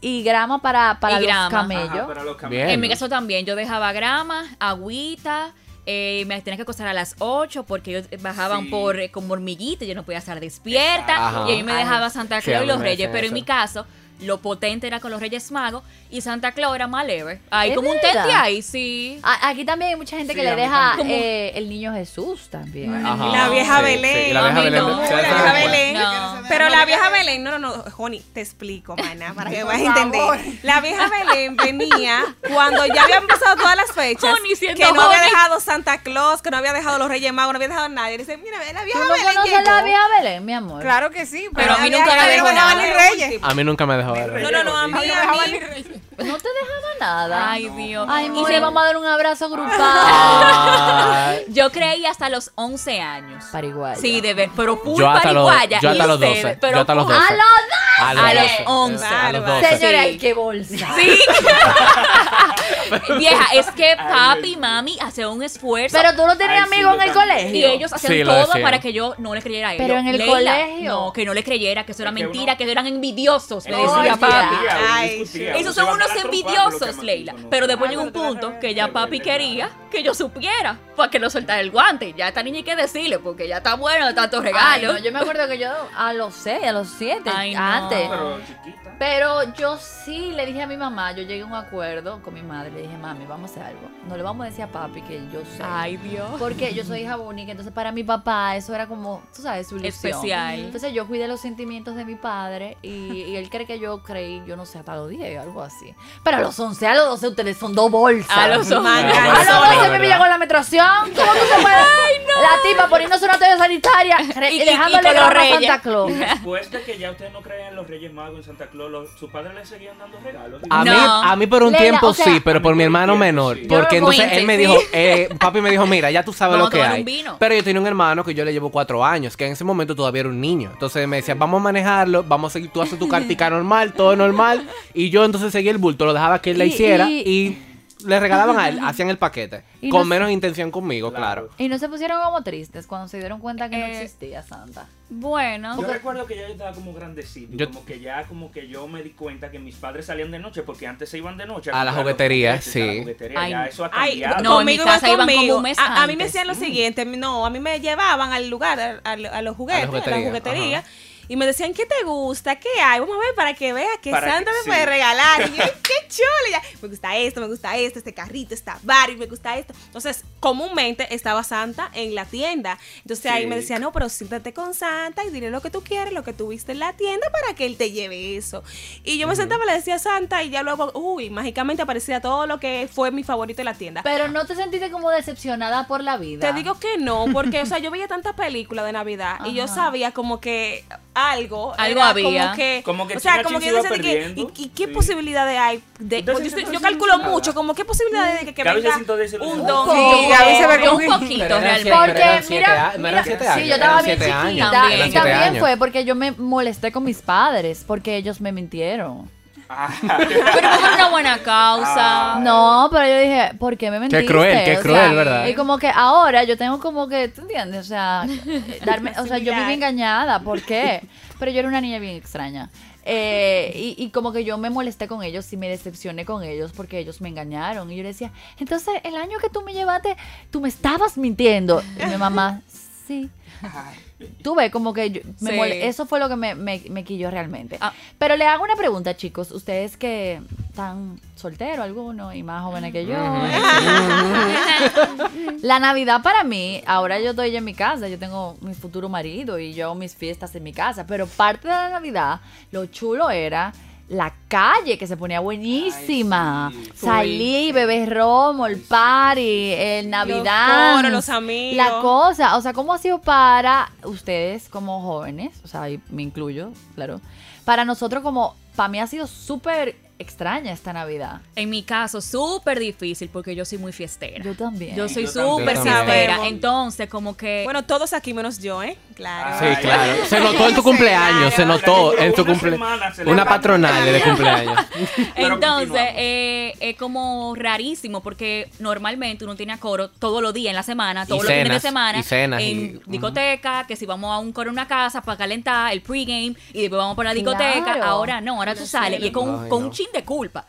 y grama para, para Y los grama. Ajá, camellos. para los Bien. camellos. En mi caso también, yo dejaba grama, agüita, eh, me tenía que acostar a las 8 porque ellos bajaban Sí. por eh, como hormiguitas, yo no podía estar despierta Ajá. y ahí me Ay. dejaba Santa Sí, Claus a y mí los me Reyes, hacen pero en eso. mi caso lo potente era con los Reyes Magos y Santa Claus era más leve. Hay ¿Es como un tete ahí, sí. A- Aquí también hay mucha gente Sí, que le a deja eh, el niño Jesús también. Ajá. La vieja Sí, Belén. sí, la A vieja Belén. no, ¿se la dan vieja cuenta? Belén. No. Pero la vieja Belén, no, no, no, Joni, te explico, mana, para que vayas a entender. La vieja Belén venía cuando ya habían pasado todas las fechas, Joni siendo que no había dejado Santa Claus, que no había dejado los Reyes Magos, no había dejado nadie. Dice, mira, la ¿Tú vieja no Belén llegó. la vieja Belén, mi amor? Claro que sí, pero, Pero a mí nunca me dejó. A mí nunca me dejó No, no, no, a mí, a mí. No te dejaba nada. Ay, Dios. Ay, Y se- vamos a dar un abrazo grupal. [laughs] Yo creí hasta los 11 años. Pariguaya. Sí, de ver, pero full yo hasta los, pariguaya. yo y hasta los ustedes, 12. pero Yo hasta los full- 12. ¡A los A A los 12. 11. A los Bárbaro. 12. Señora, Sí. qué bolsa. Sí. [laughs] Vieja, es que papi y mami hacían un esfuerzo. Pero tú no tenías amigos en el colegio. y ellos hacían Sí, todo para que yo no le creyera a ellos. Pero en el Leila, colegio. No, que no le creyera, que eso era Es que mentira, uno- que eran envidiosos, me decía papi. Ay, Esos son unos envidiosos, Leila. Pero después llegó un punto que ya papi quería que yo supiera para que no soltara el guante. Ya esta niña hay que decirle porque ya está bueno de tantos Ay, regalos. no, yo me acuerdo que yo a los 6, a los 7, Ay, no. antes. Pero chiquita. Pero yo sí le dije a mi mamá, yo llegué a un acuerdo con mi madre, le dije, mami, vamos a hacer algo. No le vamos a decir a papi que yo sé. Ay, Dios. Porque yo soy hija única, entonces para mi papá eso era como, tú sabes, su ilusión. Especial. Entonces yo cuidé los sentimientos de mi padre y, y él cree que yo creí, yo no sé, hasta los 10, algo así. Pero a los 11, a los 12 ustedes son dos bolsas. A los 11. A los Manganzones. 12 me con la menstruación. ¿Cómo tú se puedes? [laughs] La tipa poniéndose una toalla sanitaria [laughs] Y- y, y- dejándole y los grama a reyes. Santa Claus. [laughs] Después de que ya ustedes no creen en los Reyes Magos en Santa Claus, los- sus padres le seguían dando regalos. A, No. mí, a mí por un tiempo o sea, sí, pero por mi hermano menor. sí. Porque entonces él me dijo, sí. eh, papi me dijo, mira, ya tú sabes Vamos lo que hay. un vino. Pero yo tenía un hermano que yo le llevo cuatro años, que en ese momento todavía era un niño. Entonces me decía, vamos a manejarlo, vamos a seguir, tú haces tu cartica normal, todo normal. Y yo entonces seguía el bulto, lo dejaba que él la hiciera y- y, le regalaban a él, [laughs] hacían el paquete. Y con no- menos intención conmigo, claro. Y no se pusieron como tristes cuando se dieron cuenta que no Eh, existía Santa. Bueno. Yo recuerdo que ya yo estaba como grandecito, Yo- como que ya como que yo me di cuenta que mis padres salían de noche porque antes se iban de noche A la juguetería, juguetes, a la sí. juguetería, Ay, ya eso ha Ay, cambiado. No, en mi conmigo casa iban iban como conmigo. un mes a, a mí me hacían lo siguiente, no, a mí me llevaban al lugar, a, a- a los juguetes, a, la juguetería, juguetería, ajá. Y me decían, ¿qué te gusta? ¿Qué hay? Vamos a ver para que veas que Para Santa que- me sí. puede regalar. Y yo, [laughs] qué chulo. Ya, me gusta esto, me gusta esto, este carrito, esta Barbie, me gusta esto. Entonces, comúnmente estaba Santa en la tienda. Entonces ahí me decían, no, pero siéntate con Santa y dile lo que tú quieres, lo que tú viste en la tienda para que él te lleve eso. Y yo me sentaba, le decía a Santa y ya luego, uy, mágicamente aparecía todo lo que fue mi favorito en la tienda. Pero no te sentiste como decepcionada por la vida. Te digo que no, porque, o sea, yo veía tantas películas de Navidad y yo sabía como que algo. Algo era había. Como que, Como que o sea, China como que yo decía que. ¿y, y qué Sí. posibilidades hay? De, yo, yo calculo desilusionada. mucho, como qué posibilidades de que, que venga un don. Gaby como un poquito realmente. Porque, mira, mira, sí, yo estaba bien chiquita. También. Y también fue porque yo me molesté con mis padres, porque ellos me mintieron. Pero por una buena causa. Ah. No, pero yo dije, ¿por qué me mentiste? cruel, qué O cruel, sea, ¿verdad? Y como que ahora yo tengo como que, ¿tú entiendes? O sea, [laughs] darme, o sea, yo viví engañada, ¿por qué? Pero yo era una niña bien extraña. Eh, y, y como que yo me molesté con ellos y me decepcioné con ellos porque ellos me engañaron. Y yo le decía, entonces el año que tú me llevaste, tú me estabas mintiendo. Y mi mamá, sí. Tú ves, como que yo- me Sí. mole- eso fue lo que me, me, me quilló realmente. Ah. Pero le hago una pregunta, chicos. Ustedes que están solteros, algunos, y más jóvenes que yo. La Navidad para mí, ahora yo estoy en mi casa, yo tengo mi futuro marido y yo hago mis fiestas en mi casa, pero parte de la Navidad, lo chulo era la calle, que se ponía buenísima. Ay, sí. Salí, bebé romo, el party, el Navidad. coros, los amigos. La cosa, o sea, ¿cómo ha sido para ustedes como jóvenes? O sea, me incluyo, claro. Para nosotros como, para mí ha sido súper extraña esta Navidad. En mi caso, súper difícil porque yo soy muy fiestera. Yo también. Yo soy súper fiestera. Entonces, como que. Bueno, todos aquí menos yo, ¿eh? Claro. Sí, claro. Se notó en tu cumpleaños, se notó en tu cumpleaños. Una patronal de cumpleaños. Entonces, eh, es como rarísimo porque normalmente uno tiene a coro todos los días en la semana, todos los fines de semana, y cenas, en y- discoteca, que si vamos a un coro en una casa para calentar, el pregame, y después vamos por la discoteca. Claro. Ahora no, ahora tú sales y es con, un chin de culpa.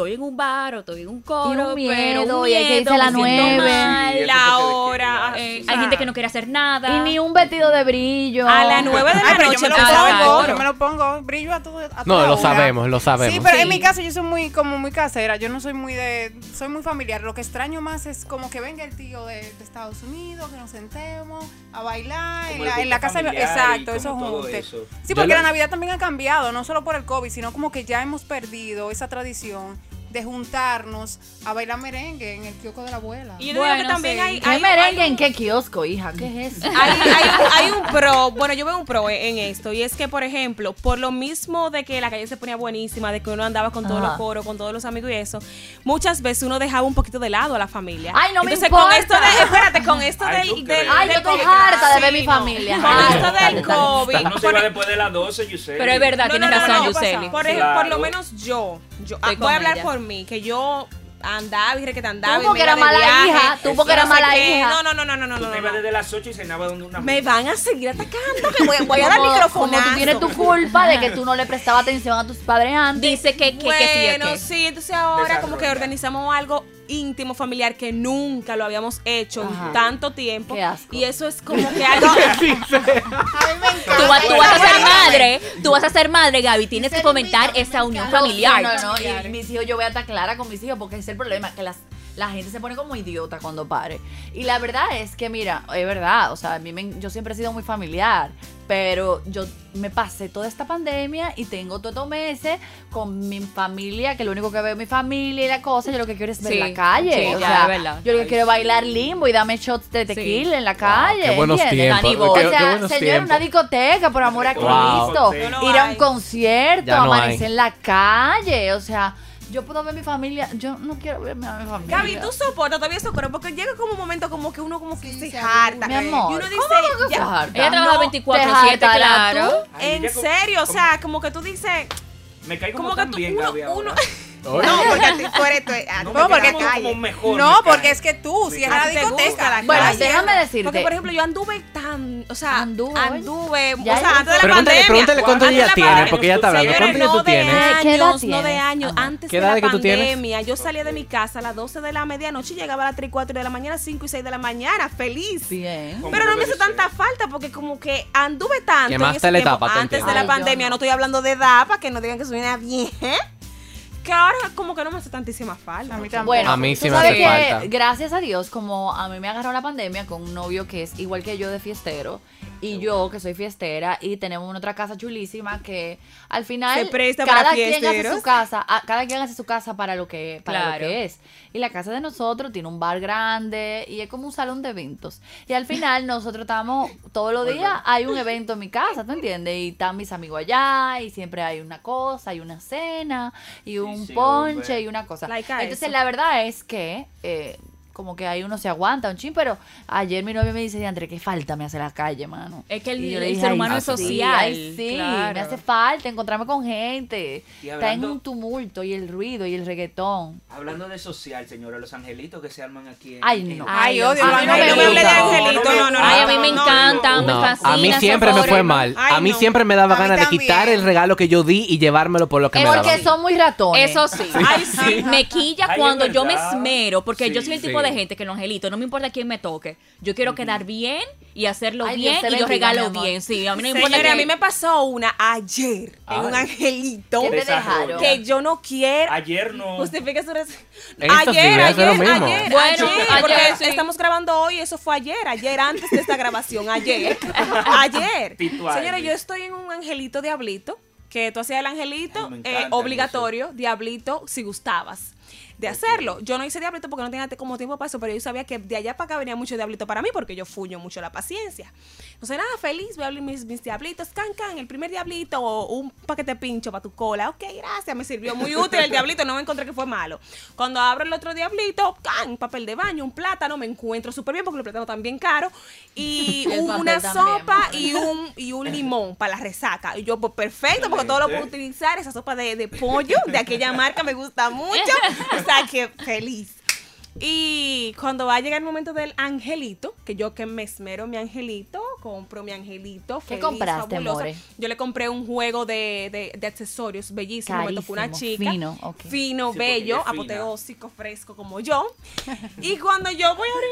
Estoy en un bar o estoy en un coro, Y un pero miedo, un y hay que irse a la me siento nueve. la hora. ya- Eh, o sea, hay gente que no quiere hacer nada. Y ni un vestido de brillo. A las nueve de la Ay, pero yo noche me lo pongo, yo me lo pongo, brillo a todo. A No, toda lo hora. sabemos, lo sabemos. Sí, pero Sí. en mi caso yo soy muy como muy casera, yo no soy muy de, soy muy familiar. Lo que extraño más es como que venga el tío de, de Estados Unidos, que nos sentemos a bailar en la, en la casa. Exacto, eso eso. Sí, porque lo- la Navidad también ha cambiado, no solo por el COVID, sino como que ya hemos perdido esa tradición de juntarnos a bailar merengue en el kiosco de la abuela. Y yo digo que también sí. hay, ¿Qué hay- merengue hay en qué kiosco, hija? ¿Qué es eso? hay, hay un, [laughs] hay un pro, bueno, yo veo un pro en esto, y es que, por ejemplo, por lo mismo de que la calle se ponía buenísima, de que uno andaba con todos Ajá. los coros, con todos los amigos y eso, muchas veces uno dejaba un poquito de lado a la familia. Ay, no me Entonces, importa. con esto de, espérate, con esto Ay, del. Ay, del yo estoy harta de ver sí, mi no. familia. Con Ay, esto dale, del dale. COVID, Uno se va después de las 12, Yuseli. Pero es verdad, no, tienes no, no, razón, no, Yuseli. Por, por lo menos yo, yo voy a hablar por mí, que yo andaba y que te andaba Tú y porque era mala viaje, hija, tú porque era no mala qué. hija. No, no, no, no, no, no, Tú no, te no. desde las 8 y cenabas donde una Me van a seguir atacando, que voy, voy a [laughs] dar micrófono. Como tú tienes tu culpa de que tú no le [laughs] prestabas atención a tus padres antes. Dice que, que, que sí, Bueno, que- sí, entonces ahora como que Desarrolla. organizamos algo íntimo, familiar, que nunca lo habíamos hecho Ajá. en tanto tiempo. Qué asco. Y eso es como que algo... [laughs] Tú, vas- tú vas a ser madre, tú vas a ser madre, Gaby. Tienes que fomentar esa unión familiar. No, no, no. Y mis hijos, yo voy a estar clara con mis hijos porque ese es el problema, que las, la gente se pone como idiota cuando pare. Y la verdad es que, mira, es verdad, o sea, a mí me- yo siempre he sido muy familiar, pero yo me pasé toda esta pandemia y tengo todos estos meses con mi familia, que lo único que veo es mi familia y la cosa, yo lo que quiero es ver Sí, la calle. sí, o ya, sea, es verdad. yo lo que quiero es bailar limbo y dame shots de tequila en la calle. qué buenos tiempos. Qué- o qué sea, buenos señor, tiempos. una discoteca, por amor a Wow. Cristo. No Ir a un concierto, no amanecer hay. en la calle. O sea, yo puedo ver mi familia. Yo no quiero verme a mi familia. Gaby, tú soportas todavía eso, pero porque llega como un momento como que uno como que se se harta. Mi amor, Y uno dice, ¿cómo no te ya, harta? Ella trabaja No, 24-7, te hartará claro. Ay, en serio, o sea, como que tú dices, Me cae como, como que tú, bien, uno, Gaby, uno. No, porque tú eres, tú ah, No, porque calle. mejor. No, porque es que tú, si es A la te discoteca. la Bueno, calle. déjame decirte. Porque, por ejemplo, yo anduve tan, o sea, Anduve, anduve, o sea, antes de la Pregúntale, pandemia. pregúntale cuánto Antes de ella la tiene, pandemia. porque ella está hablando. Señores, ¿Cuánto años tú no de tienes? ¿Qué edad años, no de años. Antes ¿Qué de la pandemia, yo salía de mi casa a las 12 de la medianoche y llegaba a las 3 y 4 de la mañana, 5 y 6 de la mañana, feliz. Bien. Pero no me hizo tanta falta porque como que anduve tanto en Quemaste ese la tiempo, etapa, te antes de la pandemia, no. no estoy hablando de edad para que no digan que soy una vieja, que ahora como que no me hace tantísima falta. A mí tampoco. Bueno, A mí sí me hace que, falta. Gracias a Dios, como a mí me agarró la pandemia con un novio que es igual que yo de fiestero y yo que soy fiestera y tenemos una otra casa chulísima que al final Se presta cada para quien hace su casa, a- cada quien hace su casa para lo que para lo que es. Y la casa de nosotros tiene un bar grande y es como un salón de eventos. Y al final nosotros estamos todos los días hay un evento en mi casa, ¿tú entiendes? Y están mis amigos allá y siempre hay una cosa, hay una cena y un sí, ponche hombre. y una cosa. Like Entonces eso. la verdad es que eh, como que ahí uno se aguanta un chin, pero ayer mi novio me dice, André, qué falta me hace la calle, mano. Es que el- el dije, ser "Ay, humano es sí, social, ay, sí, claro. me hace falta encontrarme con gente. Y Está en un tumulto y el ruido y el reggaetón. Hablando de social, señora, los angelitos que se arman aquí. en- Ay, no. Ay, odio a los mí no no me hable de gusta. angelito, no, no, no. Ay, a mí me no, encanta, me a mí siempre me fue mal. Ay, a mí no. siempre me daba ganas de quitar el regalo que yo di y llevármelo por lo que Es me porque son muy ratones. Eso sí. [laughs] Ay, sí. Me quilla Ay, cuando yo me esmero, porque yo soy el sí. Tipo de gente que los angelitos, no me importa quién me toque. Yo quiero quedar bien y hacerlo Ay, bien y yo bendiga, mi regalo amor. bien. Sí, a mí no me importa. Señores, a mí me pasó una ayer en un angelito ¿Qué te Desarrollo. dejaron? que yo no quiero. Ayer no. Justifique su res- Ayer, días es lo ayer, mismo. ayer, Bueno, ayer, ayer, porque sí. estamos grabando hoy, eso fue ayer, ayer antes de esta grabación, ayer, [laughs] ayer. Titual. Señores, yo estoy en un angelito diablito que tú hacías el angelito Ay, me eh, obligatorio, diablito, si gustabas de hacerlo. Yo no hice diablito porque no tenía como tiempo para eso, pero yo sabía que de allá para acá venía mucho diablito para mí porque yo fuño mucho la paciencia. Entonces, nada, feliz, voy a abrir mis, mis diablitos, can, can, el primer diablito un paquete pincho para tu cola. Ok, gracias, me sirvió muy útil el diablito, no me encontré que fue malo. Cuando abro el otro diablito, can, papel de baño, un plátano, me encuentro súper bien porque [laughs] el plátano también caro y El un- papel una sopa y un, y un limón para la resaca. Y yo, pues perfecto, porque todo lo puedo utilizar. Esa sopa de, de pollo de aquella marca me gusta mucho. O [laughs] sea, que feliz. Y cuando va a llegar el momento del angelito, que yo que me esmero mi angelito, compro mi angelito. ¿Qué feliz, compraste, fabulosa. more? Yo le compré un juego de, de- de accesorios bellísimo. Me tocó una Carísimo, chica. fino, ok. Fino, Sí, bello, apoteósico, fresco como yo. [laughs] y cuando yo voy a abrir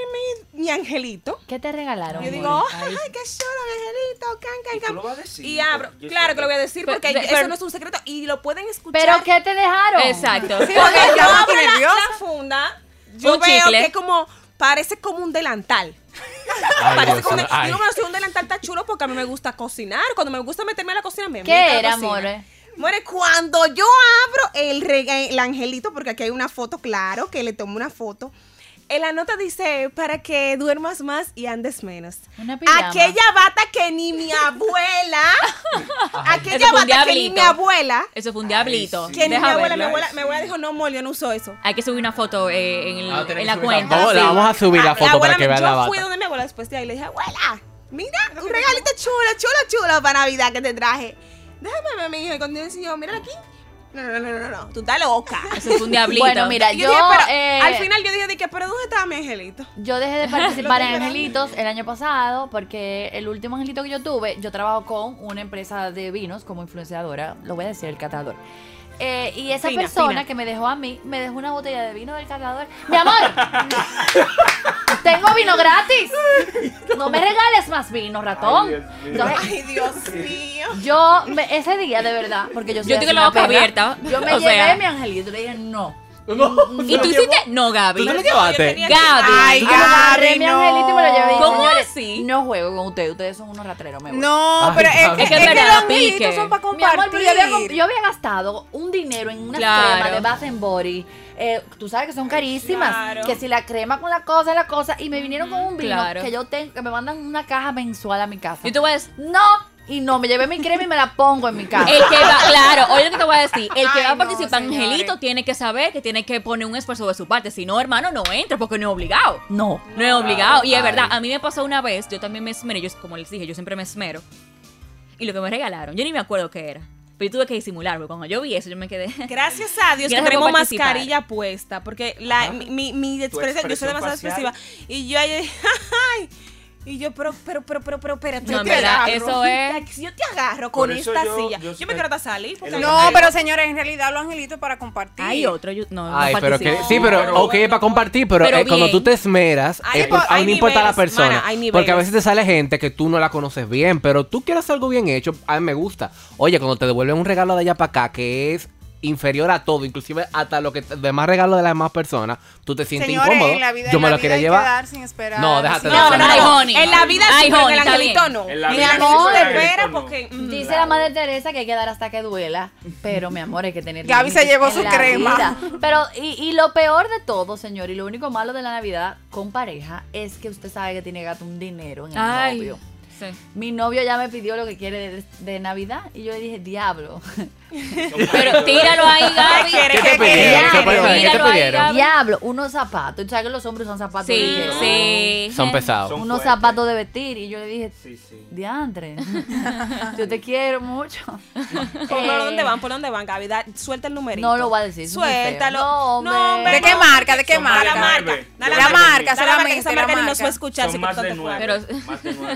mi, mi angelito, ¿Qué te regalaron? yo digo, Ay, ay, qué chulo, mi angelito, can, can, ¿Y tú can. lo vas a decir? Y abro, Yo claro que lo voy a decir Pero- porque pero- eso no es un secreto y lo pueden escuchar. ¿Pero qué te dejaron? Exacto. Porque Porque yo abro la funda, yo Un veo chicle. que como, parece como un delantal. [laughs] Ay, parece Dios como un, mío, ay. digo, bueno, si un delantal está chulo porque a mí me gusta cocinar. Cuando me gusta meterme a la cocina, me ¿Qué la era, cocina. more? More, cuando yo abro el, el angelito, porque aquí hay una foto, claro, que le tomo una foto. En la nota dice, para que duermas más y andes menos. Una pijama. Aquella bata que ni mi [laughs] abuela, aquella bata que ni mi abuela, Eso fue un diablito. Ay, sí. que ni mi abuela, mi abuela, mi abuela dijo, no, mol, yo no uso eso. Hay que subir una foto eh, en, el- Vamos a tener en que la cuenta. Sí. la vamos a subir la Ah, foto abuela para que vean la Yo bata. fui donde mi abuela después de ahí y le dije, abuela, mira, un regalito chulo, chulo, chulo para Navidad que te traje. Déjame ver, mi hijo, y cuando yo mira aquí. No, no, no, no, no, no, tú estás loca. [laughs] Eso fue un diablito. Bueno, mira, yo, dije, pero eh, al final yo dije, de que, pero ¿dónde estaba mi angelito? yo dejé de participar en [laughs] Angelitos el año pasado porque el último Angelito que yo tuve, yo trabajo con una empresa de vinos como influenciadora, lo voy a decir, el catador. Eh, y esa Fina, persona fina. que me dejó a mí, me dejó una botella de vino del catador. ¡Mi amor! [laughs] ¡Tengo vino gratis! No me regales más vino, ratón. Ay, Dios mío. Entonces, Ay, Dios mío. Yo, me- ese día, de verdad, porque yo soy Yo tengo así la una boca perra, abierta, Yo me o llevé sea. mi angelito y le dije, no. ¿Y tú hiciste? No, Gaby. ¿Tú te lo llevaste? que- Gaby. Ay, Yo agarré Gaby, mi no. angelito y me lo llevé. y dije, ¿Cómo señores, así? No juego con ustedes, ustedes son unos ratreros, me voy. No, Ay, pero es, Gaby. es Es que que, es verdad, los angelitos pique. son para Mi compartir. amor, pero yo había, comp- yo había gastado un dinero en una Claro. crema de Bath and Body. Eh, tú sabes que son carísimas. Claro. Que si la crema con la cosa, la cosa. Y me vinieron con un vino Claro. que yo tengo, que me mandan una caja mensual a mi casa. Voy a decir. No, y no, me llevé mi crema y me la pongo en mi [laughs] casa. El que va, claro, oye lo que te voy a decir. El que Ay, va a participar. Angelito, tiene que saber que tiene que poner un esfuerzo de su parte. Si no, hermano, no entra porque no es obligado. No. No es obligado. Y es verdad, a mí me pasó una vez, yo también me esmeré, yo, como les dije, yo siempre me esmero. Y lo que me regalaron, yo ni me acuerdo qué era. Pero yo tuve que disimular, porque cuando yo vi eso, yo me quedé. [laughs] Gracias a Dios que tenemos mascarilla puesta, porque la, mi, mi, mi expresión, yo soy demasiado facial. expresiva. Y yo ahí, [laughs] ay, y yo, pero, pero, pero, pero, pero, espérate, No, yo te verdad, agarro. eso es- Si yo te agarro con esta yo- silla, yo yo, me quiero salir. porque No, pero señores, en realidad los angelitos es para compartir. Hay otro, yo, no, no Ay, pero que, sí, pero Pero- ok, para compartir, pero, Pero eh, cuando tú te esmeras, Hay eh, mí hay no importa la niveles, persona. mana, hay niveles. porque a veces te sale gente que tú no la conoces bien, pero tú quieres hacer algo bien hecho, a mí me gusta. Oye, cuando te devuelven un regalo de allá para acá que es inferior a todo, inclusive hasta lo que demás regalo de las demás personas, tú te sientes Señores, incómodo. en la vida, Yo en me la lo vida quería llevar. dar sin esperar. No, déjate de No, no, no. honey. En la vida sí, pero en honey, el angelito no. En la Mi vida amor, no se espera porque... mm, Dice Claro. la madre Teresa que hay que dar hasta que duela, pero mi amor hay que tener Gaby se llevó su crema. vida. Pero y, y lo peor de todo, señor, y lo único malo de la Navidad con pareja es que usted sabe que tiene que gastar un dinero en el Ay, novio. sí. Mi novio ya me pidió lo que quiere de, de Navidad y yo le dije, diablo. Pero tíralo ahí, Gaby. ¿Qué ¿Qué te ¿Qué pidieron? ¿Qué te- ¿Qué te Míralo ahí, pidieron? Gaby. diablo, unos zapatos. ¿Tú sabes que los hombres usan zapatos Sí, de sí. Son pesados. Son Unos fuertes. zapatos de vestir. Y yo le dije, Sí, sí. diantre, [laughs] yo te quiero mucho. [laughs] ¿Por Eh, dónde van? ¿Por dónde van, Gaby? Da- suelta el numerito. No lo voy a decir. Suéltalo. No, hombre. hombre, ¿De qué marca? ¿De qué Son más la marca? marca. la La marca. marca, marca, solamente, esa marca ni nos marca. va a escuchar. Son si más de nueve.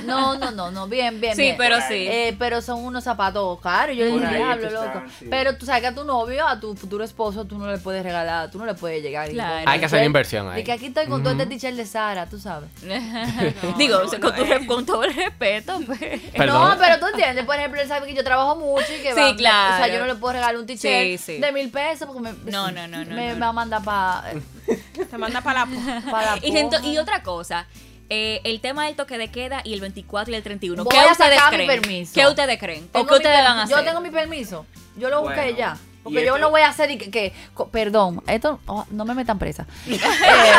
No, no, no, no, bien, bien, Sí, pero sí. Eh, pero son unos zapatos caros. Yo le dije, diablo, loco. Sí. Pero tú sabes que a tu novio, a tu futuro esposo, tú no le puedes regalar, tú no le puedes llegar. y Claro. Hay que hacer inversión ahí. Y que aquí estoy con todo este t-shirt de Sara, tú sabes. [laughs] Digo, no, con, no, tu- eh. con todo el respeto, pues. No, pero tú entiendes, por ejemplo, él sabe que yo trabajo mucho y que Sí, va- O sea, claro. yo no le puedo regalar un Sí, sí. de mil pesos porque me, No, no, no, no, me no. va a mandar para Te manda para la... para Y, ento- y otra cosa, eh, el tema del toque de queda y el 24 y el 31. Voy ¿Qué a ustedes sacar mi creen? permiso. ¿Qué ustedes creen? ¿O Tengo qué mi ustedes per- van a hacer? Yo tengo mi permiso. Yo lo busqué Bueno, ya. Porque yo no voy a hacer y que, que- co- perdón, esto oh, no me metan presa. [laughs] Eh,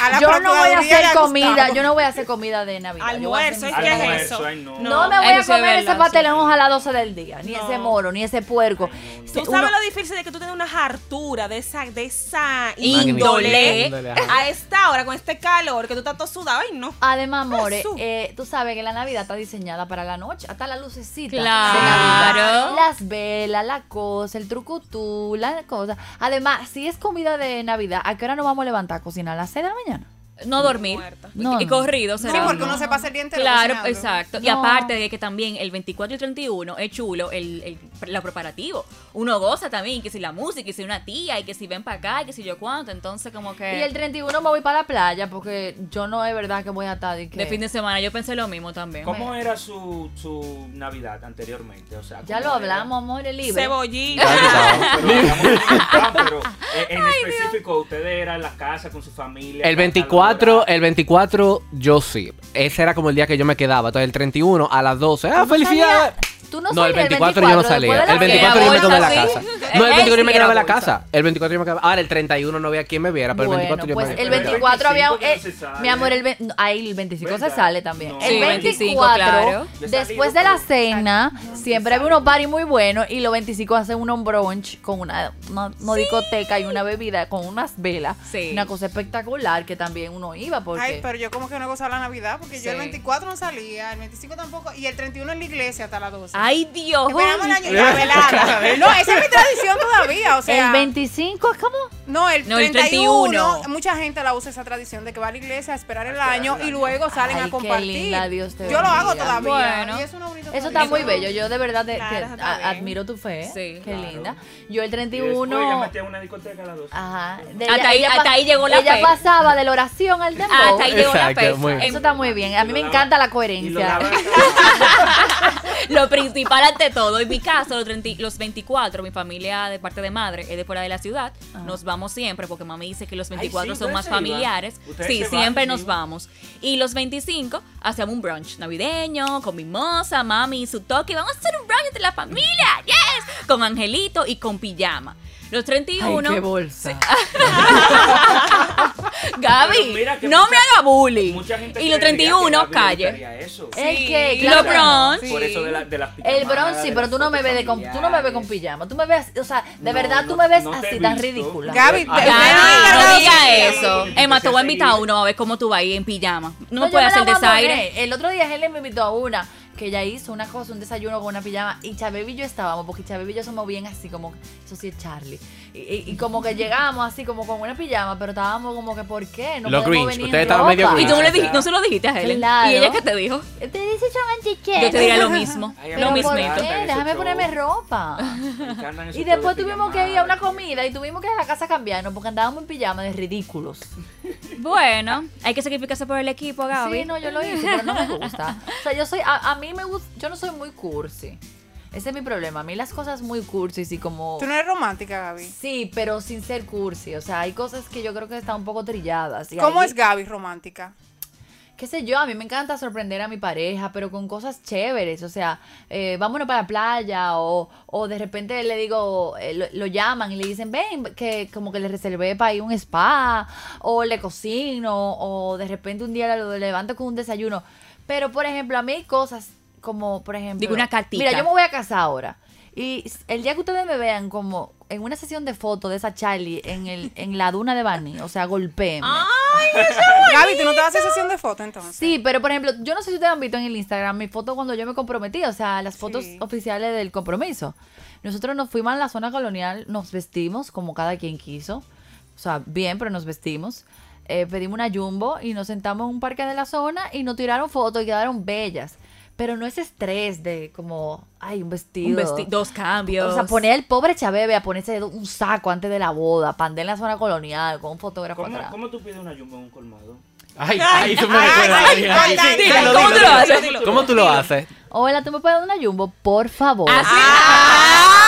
A la yo no voy a Procuraduría le hacer ha comida, yo no voy a hacer comida de Navidad. yo voy a hacer Almuerzo, mi ¿y qué es eso? Ay, no. No, me voy a eso sí es comer ese verdad, pastel sí. a las 12 del día, ni No. ese moro, ni ese puerco. Tú Uno- sabes lo difícil de que tú tienes una hartura de esa, de esa Índole. Índole, ajá. A esta hora, con este calor, que tú estás todo sudado, ay no. Además, More, Jesús. eh, tú sabes que la Navidad está diseñada para la noche, hasta la lucecita. Claro. de Navidad. Las velas, la cosa, el trucutú, la cosa. Además, si es comida de Navidad, ¿a qué hora nos vamos a levantar a cocinar? ¿A las 6 de la mañana? No dormir. No, y no. corrido, Sí, porque uno se pasa el día entero Claro, cocinando. exacto. Y aparte de que también el 24 y el 31 es chulo el, el, lo preparativo. Uno goza también, que si la música, que si una tía, y que si ven para acá, y que si yo cuánto. Entonces, como que. Y el 31 me voy para la playa porque yo no es verdad que voy a estar de que... de fin de semana, yo pensé lo mismo también. ¿Cómo era su, su Navidad anteriormente? O sea, Ya ¿cómo lo era? hablamos, libre. Pero, [laughs] digamos, [laughs] ah, pero, eh, en específico, ustedes eran en la casa con su familia. El cada 24, hora. el 24 yo sí. Ese era como el día que yo me quedaba. Entonces el 31 a las 12. ¡Ah, ¿Tú no felicidades! Tú no No, el salías 24 yo no salía. El 24 yo me quedaba en la casa. No, el Él 24 yo me quedaba en la casa. El 24 yo me quedaba. Ahora el 31 no había quien me viera, pero el Bueno, 24 yo pues me el Pero el 24 había... 25 que no eh, mi amor, el, ve- no, ahí el 25 se sale también. No. el Sí, 24, 25, claro. Yo he después de la cena, siempre hay unos party muy buenos y los 25 hacen unos brunch con una, una, una discoteca y una bebida con unas velas. Sí. Una cosa espectacular que también uno iba porque... Ay, pero yo como que no he gozado la Navidad porque yo el Sí. 24 no salía, el 25 tampoco y el 31 en la iglesia hasta las 12. Ay, Dios. Esperamos el año la velada. [laughs] No, esa es mi tradición todavía, o sea. el 25 es como... No, el, No, el 31, 31. mucha gente la usa esa tradición de que va a la iglesia a esperar el esperar año el y luego salen Ay, a qué compartir. linda, Dios te Yo lo hago todavía. Bueno. y eso es una bonita Eso está muy bello. Yo de verdad te- Claro, está a- admiro tu fe. Sí, Qué claro. linda. Yo el Y después 31... ella metía una discoteca a las 12. Ajá. De Hasta ahí- hasta pa- ahí llegó la Ella fe. pasaba de la oración al dembow. Hasta ahí llegó la Exacto, bien. En- Eso está muy bien. A mí me encanta la coherencia. Lo principal [laughs] [laughs] ante todo, en mi caso, los, 30 los 24, mi familia de parte de madre es de fuera de la ciudad. Nos vamos siempre porque mami dice que los 24 sí, son más familiares. Sí, van, siempre se nos iban. vamos. Y los 25 hacemos un brunch navideño con mimosa, mami y su toque. Vamos a hacer un brunch entre la familia, yes, con Angelito y con pijama. Los 31. Ay, qué bolsa. [laughs] Gaby, mira que no mucha- me haga bullying. Mucha gente Y los creería que 31, Gaby le calle. eso. Sí, que, y claro los que no. brunch. Por eso de, la, de las El bronce, sí, pero tú no me ves de con, tú no me ves con pijama. Tú me ves, o sea, de No, verdad no, tú me ves no así tan ridícula. Gaby, te- Ay, te- Gaby, no te- diga eso. Emma, te voy a invitar a uno a ver cómo tú vas ahí en pijama. No, me yo puede la hacer desaire. poner. El otro día él me invitó a una que ella hizo una cosa, un desayuno con una pijama y Chabeb y yo estábamos, porque Chabeb y yo somos bien así como, eso sí es Charlie. Y, como que llegamos así como con una pijama, pero estábamos como que, ¿por qué? No Los podemos Grinch, venir ustedes en estaban medio ropa. Y tú no le, dijiste, no se lo dijiste a Helen. Claro. ¿Y ella qué te dijo? Te dice chamanchique. Yo te diría lo [laughs] mismo. Ay, Pero lo ¿por mismito. encanta qué? ese Déjame show. ponerme ropa. [laughs] Me encantan esos Y después shows de tuvimos que ir a una pijamadas. comida y tuvimos que ir a la casa a cambiarnos porque andábamos en pijama de ridículos. Bueno, hay que sacrificarse por el equipo, Gaby. Sí, no, yo lo hice, pero no me gusta. O sea, yo soy, a, a mí me gusta, yo no soy muy cursi. Ese es mi problema. A mí las cosas muy cursis y como... Tú no eres romántica, Gaby. Sí, pero sin ser cursi. O sea, hay cosas que yo creo que están un poco trilladas. y ¿Cómo ahí- es Gaby romántica? qué sé yo, a mí me encanta sorprender a mi pareja, pero con cosas chéveres, o sea, eh, vámonos para la playa o, o de repente le digo, eh, lo, lo llaman y le dicen, ven, que como que le reservé para ir a un spa o le cocino o de repente un día lo levanto con un desayuno. Pero, por ejemplo, a mí hay cosas como, por ejemplo... Digo, una cartita. Mira, yo me voy a casar ahora. Y el día que ustedes me vean como en una sesión de fotos de esa Charlie en, el, en la duna de Bani, o sea, golpéenme. [laughs] Gaby, ¿tú no te haces sesión de foto entonces? Sí, pero por ejemplo, yo no sé si ustedes han visto en el Instagram mi foto cuando yo me comprometí, o sea, las fotos Sí. oficiales del compromiso. Nosotros nos fuimos a la zona colonial, nos vestimos como cada quien quiso, o sea, bien, pero nos vestimos. Eh, pedimos una jumbo y nos sentamos en un parque de la zona y nos tiraron fotos y quedaron bellas. Pero no es estrés de como, ay, un vestido. Un vesti- dos cambios. O sea, poner al pobre Chabebe a ponerse un saco antes de la boda, andar en la zona colonial con un fotógrafo ¿Cómo, atrás. ¿Cómo tú pides una jumbo en un colmado? Ay, ay, tú me recuerdas. ¿cómo tú lo haces? ¿Cómo tú lo haces? Hola, ¿tú me puedes dar una jumbo? Por favor. Así- ¡Ah!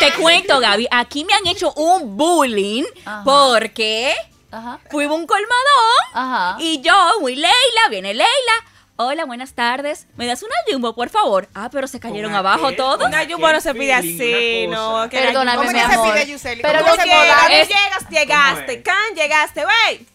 Te cuento, Gaby. Aquí me han hecho un bullying Ajá. porque Ajá. fuimos a un colmadón Ajá. y yo, muy Leila, viene Leila. Hola, buenas tardes. ¿Me das una jumbo, por favor? Ah, pero se cayeron abajo todos. Una jumbo no se pide feeling, así, no. que Perdóname, ¿Cómo mi se amor. pide, Yuseli? Pero ¿Cómo no se moda- Es- llegas, llegaste, can, llegaste, wey.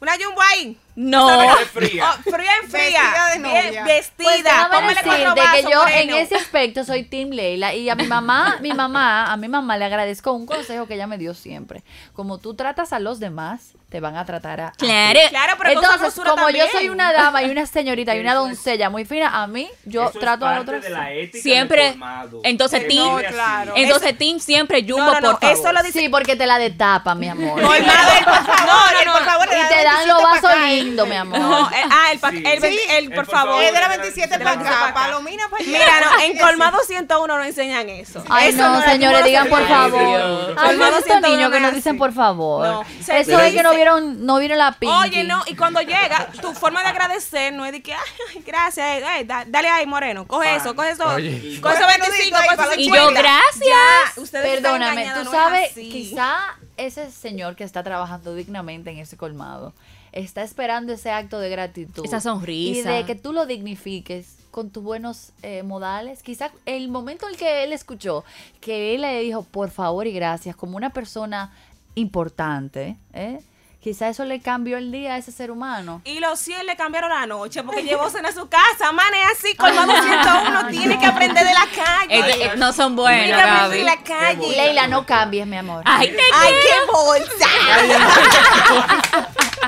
Una jumbo ahí. No. [laughs] Fría. Oh, fría en fría. Vestida de Bien novia. vestida. Pues cuatro decirte que yo moreno. en ese aspecto soy Team Leila y a mi mamá, [laughs] mi mamá, a mi mamá le agradezco un consejo que ella me dio siempre. Como tú tratas a los demás, te van a tratar a, a ti. Claro. Claro, pero Entonces, como yo soy una dama y una señorita y una doncella muy fina, a mí yo Eso es trato a parte otros. de la ética Siempre. Entonces, Tim- claro. Entonces, Team siempre jumbo, No, no, no, por favor. eso lo dice. Sí, porque te la destapa, mi amor. Colmado, él, por favor, No, no, por no. favor, y te el dan 27 los vasos lindos, mi amor. No, el- ah, el, pa- Sí. el, Sí. el, El por por favor. Es de la de la 27 de para acá, 27 pa' acá. palomina para allá. Mira, no, en [laughs] Colmado 101 no enseñan eso. Ay, Eso no, señores, digan por favor. Colmado no, estos 101 niños que no dicen por favor. No, Eso es que no vieron, no vieron la pinky. Oye, no, y cuando llega, tu forma de agradecer no es de que, ay, ay, gracias, eh, da- dale ahí, Moreno, coge Pan. eso, coge eso. Oye. Coge esos 25, ahí coge la Y 50. yo, gracias. Ya, Perdóname, tú no sabes, quizá ese señor que está trabajando dignamente en ese colmado está esperando ese acto de gratitud. Esa sonrisa. Y de que tú lo dignifiques con tus buenos eh, modales. Quizá el momento en que él escuchó que él le dijo por favor y gracias como una persona importante, ¿eh? Quizá eso le cambió el día a ese ser humano. Y los 100 le cambiaron la noche porque llevó cena a su casa. Man, es así, colmado 101. Tiene que aprender de la calle. Eh, eh, no son buenos, Gaby. de la calle. Leila, no cambies, mi amor. Ay, te ¡Ay, qué bolsa!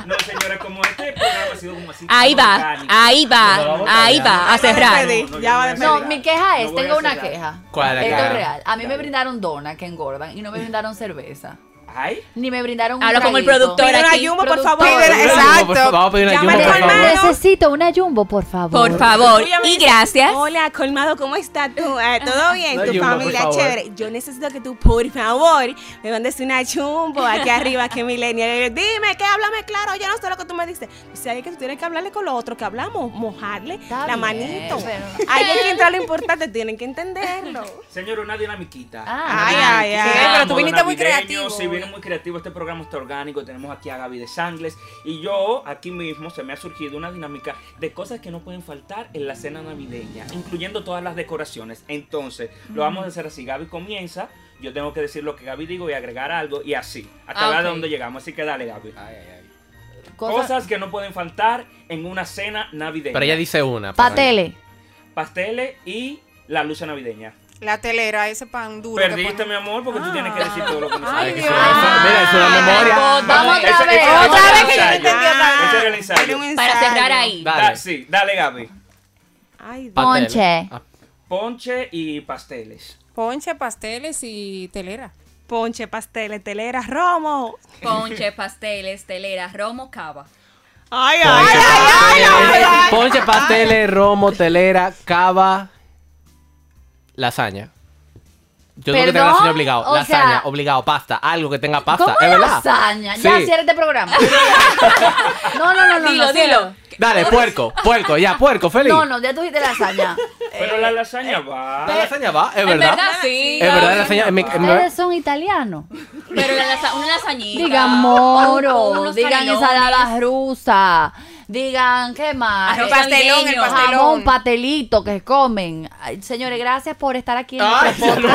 No, señora, como este programa ha sido como así. Ahí va, orgánico. ahí va, ahí va, a cerrar. No, No, cerrar. mi queja es, No tengo una cerrar. queja. ¿Cuál es la Esto es real. A mí me brindaron donas que engordan y no me brindaron cerveza. Ay, Ni me brindaron un Habla con el productor Pide una. Jumbo, por favor. Exacto. jumbo, Vamos a pedir una Llama jumbo, al por favor. Necesito una jumbo, por favor. Por favor. Y gracias. Hola, colmado, ¿cómo estás tú? Eh, ¿Todo bien? Una tu jumbo, familia, chévere. Yo necesito que tú, por favor, me mandes una chumbo aquí arriba, que millennial. Dime, que háblame claro, yo no sé lo que tú me dices. O sea, es que tú tienes que hablarle con lo otro que hablamos, mojarle Está la bien, manito. pero- Ahí hay que entrar lo importante, tienen que entenderlo. señor, una dinamiquita. Ah, Ay, ay, ay. Sí, pero tú viniste muy creativo. Sí, viene muy creativo. Este programa está orgánico. Tenemos aquí a Gaby de Sangles. Y yo, aquí mismo, se me ha surgido una dinámica de cosas que no pueden faltar en la cena navideña, incluyendo todas las decoraciones. Entonces, lo vamos a hacer así. Gaby comienza. Yo tengo que decir lo que Gaby digo y agregar algo. Y así. Hasta Ah, ver ok. de dónde llegamos. Así que dale, Gaby. Cosa- Cosas que no pueden faltar en una cena navideña. Pero ella dice una. Patele. Pasteles y la luz navideña. La telera, ese pan duro. Perdiste, mi amor, porque tú Ah. tienes que decir todo lo que no Ay, sabes. Ay, que Dios. eso- eso- Mira, es una Ah, memoria. vamos Vamos, otra ese- vez. Otra vez que yo no entendía nada. Ese era el ensayo. Para cerrar ahí. Dale. Da- sí, dale, Gaby. Ay. Ponche. Ah, Ponche y pasteles. Ponche, pasteles y telera. Ponche, pasteles, telera, romo. Ponche, pasteles, teleras, romo, cava. Ay, Ponche, pasteles, ponche, pasteles, romo, telera, cava, lasaña. Yo creo que Perdón, lasaña obligado. o lasaña, sea- obligado. Pasta, algo que tenga pasta. ¿Cómo es verdad. lasaña? Ya Sí. cierra este programa. [laughs] no, no, no, no. Dilo, no, dilo. Dale, puerco, puerco, ya, puerco, feliz. No, no, ya tú dijiste lasaña. [laughs] Pero la lasaña va. La lasaña va, es verdad. verdad, sí. Es verdad, la lasaña. Ustedes son italianos. Pero la lasa- una lasañita. Digan moro, digan ensaladas rusas, digan, ¿qué más? Arroz Eh, pastelón, el pastelón. Jamón, patelito que comen. Ay, señores, gracias por estar aquí en Ay, no, pero-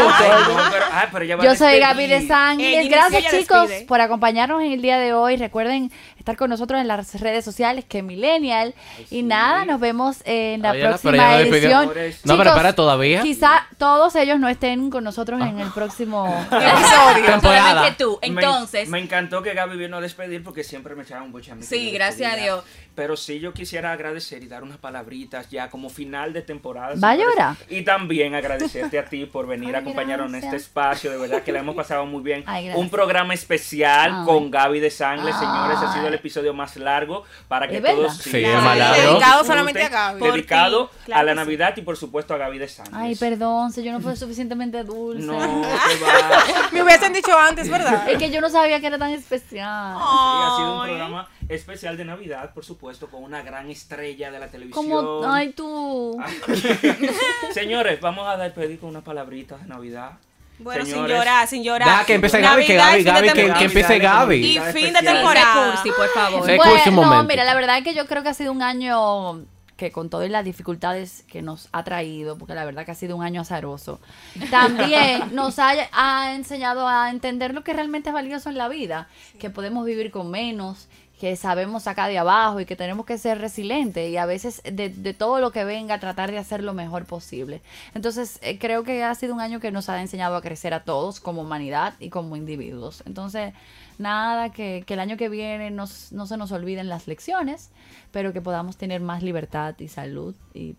pero Yo soy. Gaby de Sangres. Ella Gracias chicos por acompañarnos en el día de hoy. Recuerden estar con nosotros en las redes sociales que Millennial. Y nada, nos vemos en la Ay, pero próxima edición. No, pero Chicos, espera, ¿todavía? Quizá todos ellos no estén con nosotros en el próximo [laughs] Episodio. Temporada. Tú. Entonces, Me, encantó que Gaby vino a despedir porque siempre me echaba un boche a mí. que Sí, gracias a. Dios. Pero sí, yo quisiera agradecer y dar unas palabritas ya como final de temporada. ¿Va a llorar? Y también agradecerte a ti por venir a acompañarnos en este espacio. De verdad que la hemos pasado muy bien. Ay, gracias. un programa especial Ay. con Gaby de Sangre, Ay. señores. Ha sido el episodio más largo para que todos Sí, es más largo. Dedicado solamente a Gaby. Dedicado ti, claro a la que sí. Navidad y por supuesto a Gaby de Sangre. Ay, perdón, si yo no fui suficientemente dulce. No, [laughs] va. Me hubiesen dicho antes, ¿verdad? Es que yo no sabía que era tan especial. Sí, ha sido un programa especial de Navidad, por supuesto, con una gran estrella de la televisión. Como, ay, tú. [laughs] Señores, vamos a despedir con unas palabritas de Navidad. Bueno, sin llorar, sin llorar. Que empiece Gaby, que Gaby, Gaby, empiece Gaby. Y fin de temporada. Cursi, por favor. Pues, cursi un no, mira, la verdad es que yo creo que ha sido un año que con todas las dificultades que nos ha traído, porque la verdad que ha sido un año azaroso, también [laughs] nos ha, ha enseñado a entender lo que realmente es valioso en la vida, que podemos vivir con menos, que sabemos sacar de abajo y que tenemos que ser resilientes y a veces de, de todo lo que venga tratar de hacer lo mejor posible. Entonces eh, creo que ha sido un año que nos ha enseñado a crecer a todos como humanidad y como individuos. Entonces nada, que, que el año que viene nos- no se nos olviden las lecciones, pero que podamos tener más libertad y salud y,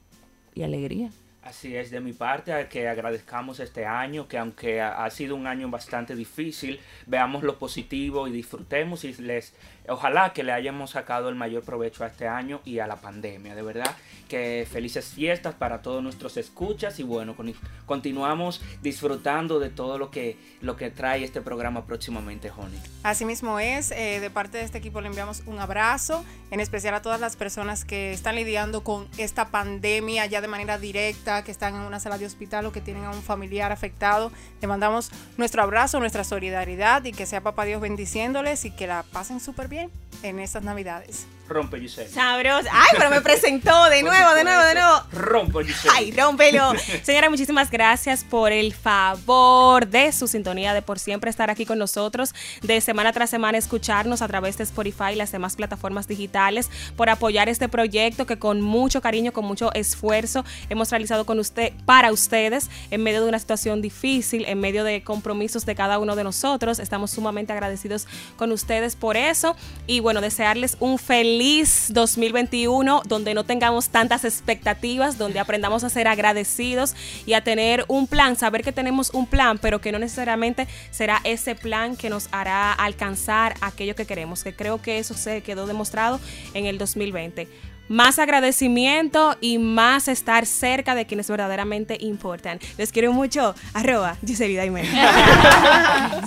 y alegría. Así es, de mi parte, que agradezcamos este año, que aunque ha sido un año bastante difícil, veamos lo positivo y disfrutemos y les, ojalá que le hayamos sacado el mayor provecho a este año y a la pandemia, de verdad, que felices fiestas para todos nuestros escuchas y bueno, con- continuamos disfrutando de todo lo que, lo que trae este programa próximamente, Honey. Así mismo es, eh, de parte de este equipo le enviamos un abrazo, en especial a todas las personas que están lidiando con esta pandemia ya de manera directa, que están en una sala de hospital o que tienen a un familiar afectado. Le mandamos nuestro abrazo, nuestra solidaridad y que sea Papá Dios bendiciéndoles y que la pasen súper bien en estas Navidades. Rompe, Giselle. Sabroso. Ay, pero me presentó de [laughs] nuevo, de nuevo, de nuevo. Rompe, Giselle. Ay, rómpelo. [laughs] Señora, muchísimas gracias por el favor de su sintonía, de por siempre estar aquí con nosotros, de semana tras semana escucharnos a través de Spotify y las demás plataformas digitales, por apoyar este proyecto que con mucho cariño, con mucho esfuerzo hemos realizado con usted, para ustedes, en medio de una situación difícil, en medio de compromisos de cada uno de nosotros. Estamos sumamente agradecidos con ustedes por eso. Y bueno, desearles un feliz 2021 donde no tengamos tantas expectativas, donde aprendamos a ser agradecidos y a tener un plan, saber que tenemos un plan, pero que no necesariamente será ese plan que nos hará alcanzar aquello que queremos, que creo que eso se quedó demostrado en el 2020 más agradecimiento y más estar cerca de quienes verdaderamente importan. Les quiero mucho. Arroba Giselle Daimel. [laughs]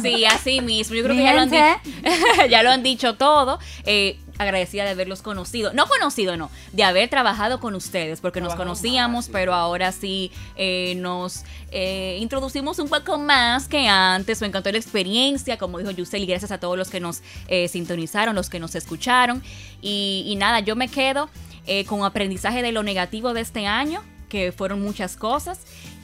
Sí, así mismo. Yo creo que ya lo, han [laughs] ya lo han dicho todo. Eh, agradecida de haberlos conocido. No conocido, no. De haber trabajado con ustedes, porque nos conocíamos, más, sí. pero ahora sí eh, nos eh, introducimos un poco más que antes. Me encantó la experiencia, como dijo Yusel, y gracias a todos los que nos eh, sintonizaron, los que nos escucharon. Y, y nada, yo me quedo eh, con aprendizaje de lo negativo de este año, que fueron muchas cosas.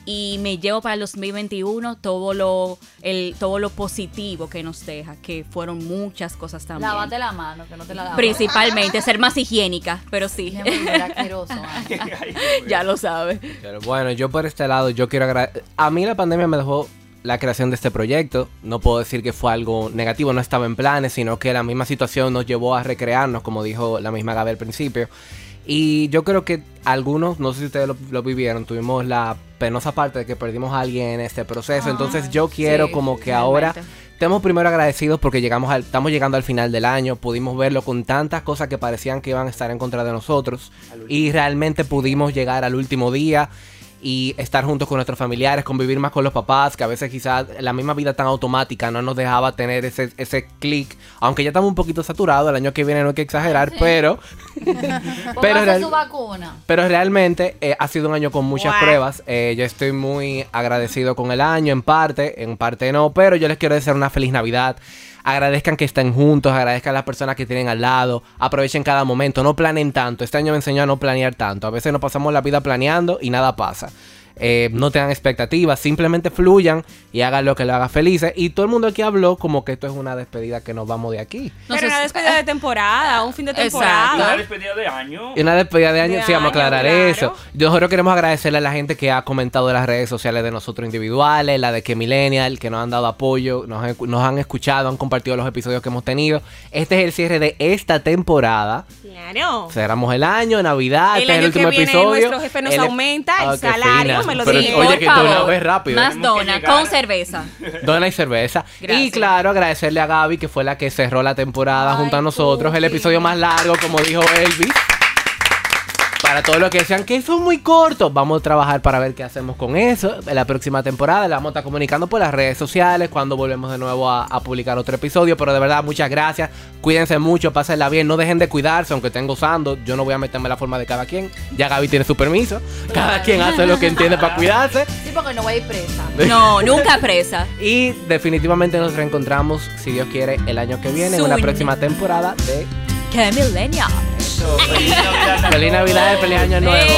Y me llevo para el 2021 todo lo, el, todo lo positivo que nos deja, que fueron muchas cosas también. Lávate la mano, que no te la lavas. Principalmente ser más higiénica, pero sí, mío. [laughs] ya lo sabes. Pero bueno, yo por este lado, yo quiero agradecer. A mí la pandemia me dejó la creación de este proyecto. No puedo decir que fue algo negativo, no estaba en planes, sino que la misma situación nos llevó a recrearnos, como dijo la misma Gaby al principio. Y yo creo que algunos, no sé si ustedes lo, lo vivieron, tuvimos la penosa parte de que perdimos a alguien en este proceso. Entonces yo quiero sí, como que realmente. ahora estemos primero agradecidos porque llegamos al, estamos llegando al final del año, pudimos verlo con tantas cosas que parecían que iban a estar en contra de nosotros y realmente pudimos llegar al último día y estar juntos con nuestros familiares, convivir más con los papás, que a veces quizás la misma vida tan automática no nos dejaba tener ese, ese clic, aunque ya estamos un poquito saturados, el año que viene no hay que exagerar, Sí. pero, [laughs] Pero real- su vacuna. pero realmente eh, ha sido un año con muchas pruebas, Eh, yo estoy muy agradecido con el año, en parte, en parte no, pero yo les quiero desear una feliz Navidad. Agradezcan que estén juntos, agradezcan a las personas que tienen al lado, aprovechen cada momento, no planeen tanto. Este año me enseñó a no planear tanto. A veces nos pasamos la vida planeando y nada pasa. Eh, no tengan expectativas, simplemente fluyan y hagan lo que lo haga felices. Y todo el mundo aquí habló como que esto es una despedida que nos vamos de aquí. No Pero una despedida de temporada, un fin de Exacto. Una temporada. despedida de año. Y una despedida de año, De sí, vamos a año, aclarar claro. eso. Nosotros queremos agradecerle a la gente que ha comentado en las redes sociales de nosotros individuales, la de que Millennial, que nos han dado apoyo, nos han, nos han escuchado, han compartido los episodios que hemos tenido. Este es el cierre de esta temporada. Claro. Cerramos el año, Navidad, El este es el año que último viene episodio. nuestro jefe nos El- aumenta el Ah, salario, me lo Pero, dije. Oye, Por que rápido. Más Tenemos que dona, llegar. con cerveza. Dona y cerveza. Y claro, agradecerle a Gaby, que fue la que cerró la temporada Ay, junto a nosotros. El episodio más largo, como dijo Elvis. Para todos los que decían que son muy cortos, vamos a trabajar para ver qué hacemos con eso. En la próxima temporada la vamos a estar comunicando por las redes sociales cuando volvemos de nuevo a, a publicar otro episodio. Pero de verdad, muchas gracias. Cuídense mucho, pásenla bien. No dejen de cuidarse, aunque estén gozando. Yo no voy a meterme en la forma de cada quien. Ya Gaby tiene su permiso. Cada quien hace lo que entiende para cuidarse. Sí, porque no voy a ir presa. [laughs] No, nunca presa. Y definitivamente nos reencontramos, si Dios quiere, el año que viene en una próxima temporada de ¡Qué millennial! Feliz Navidad Feliz Navidad y feliz Año Nuevo.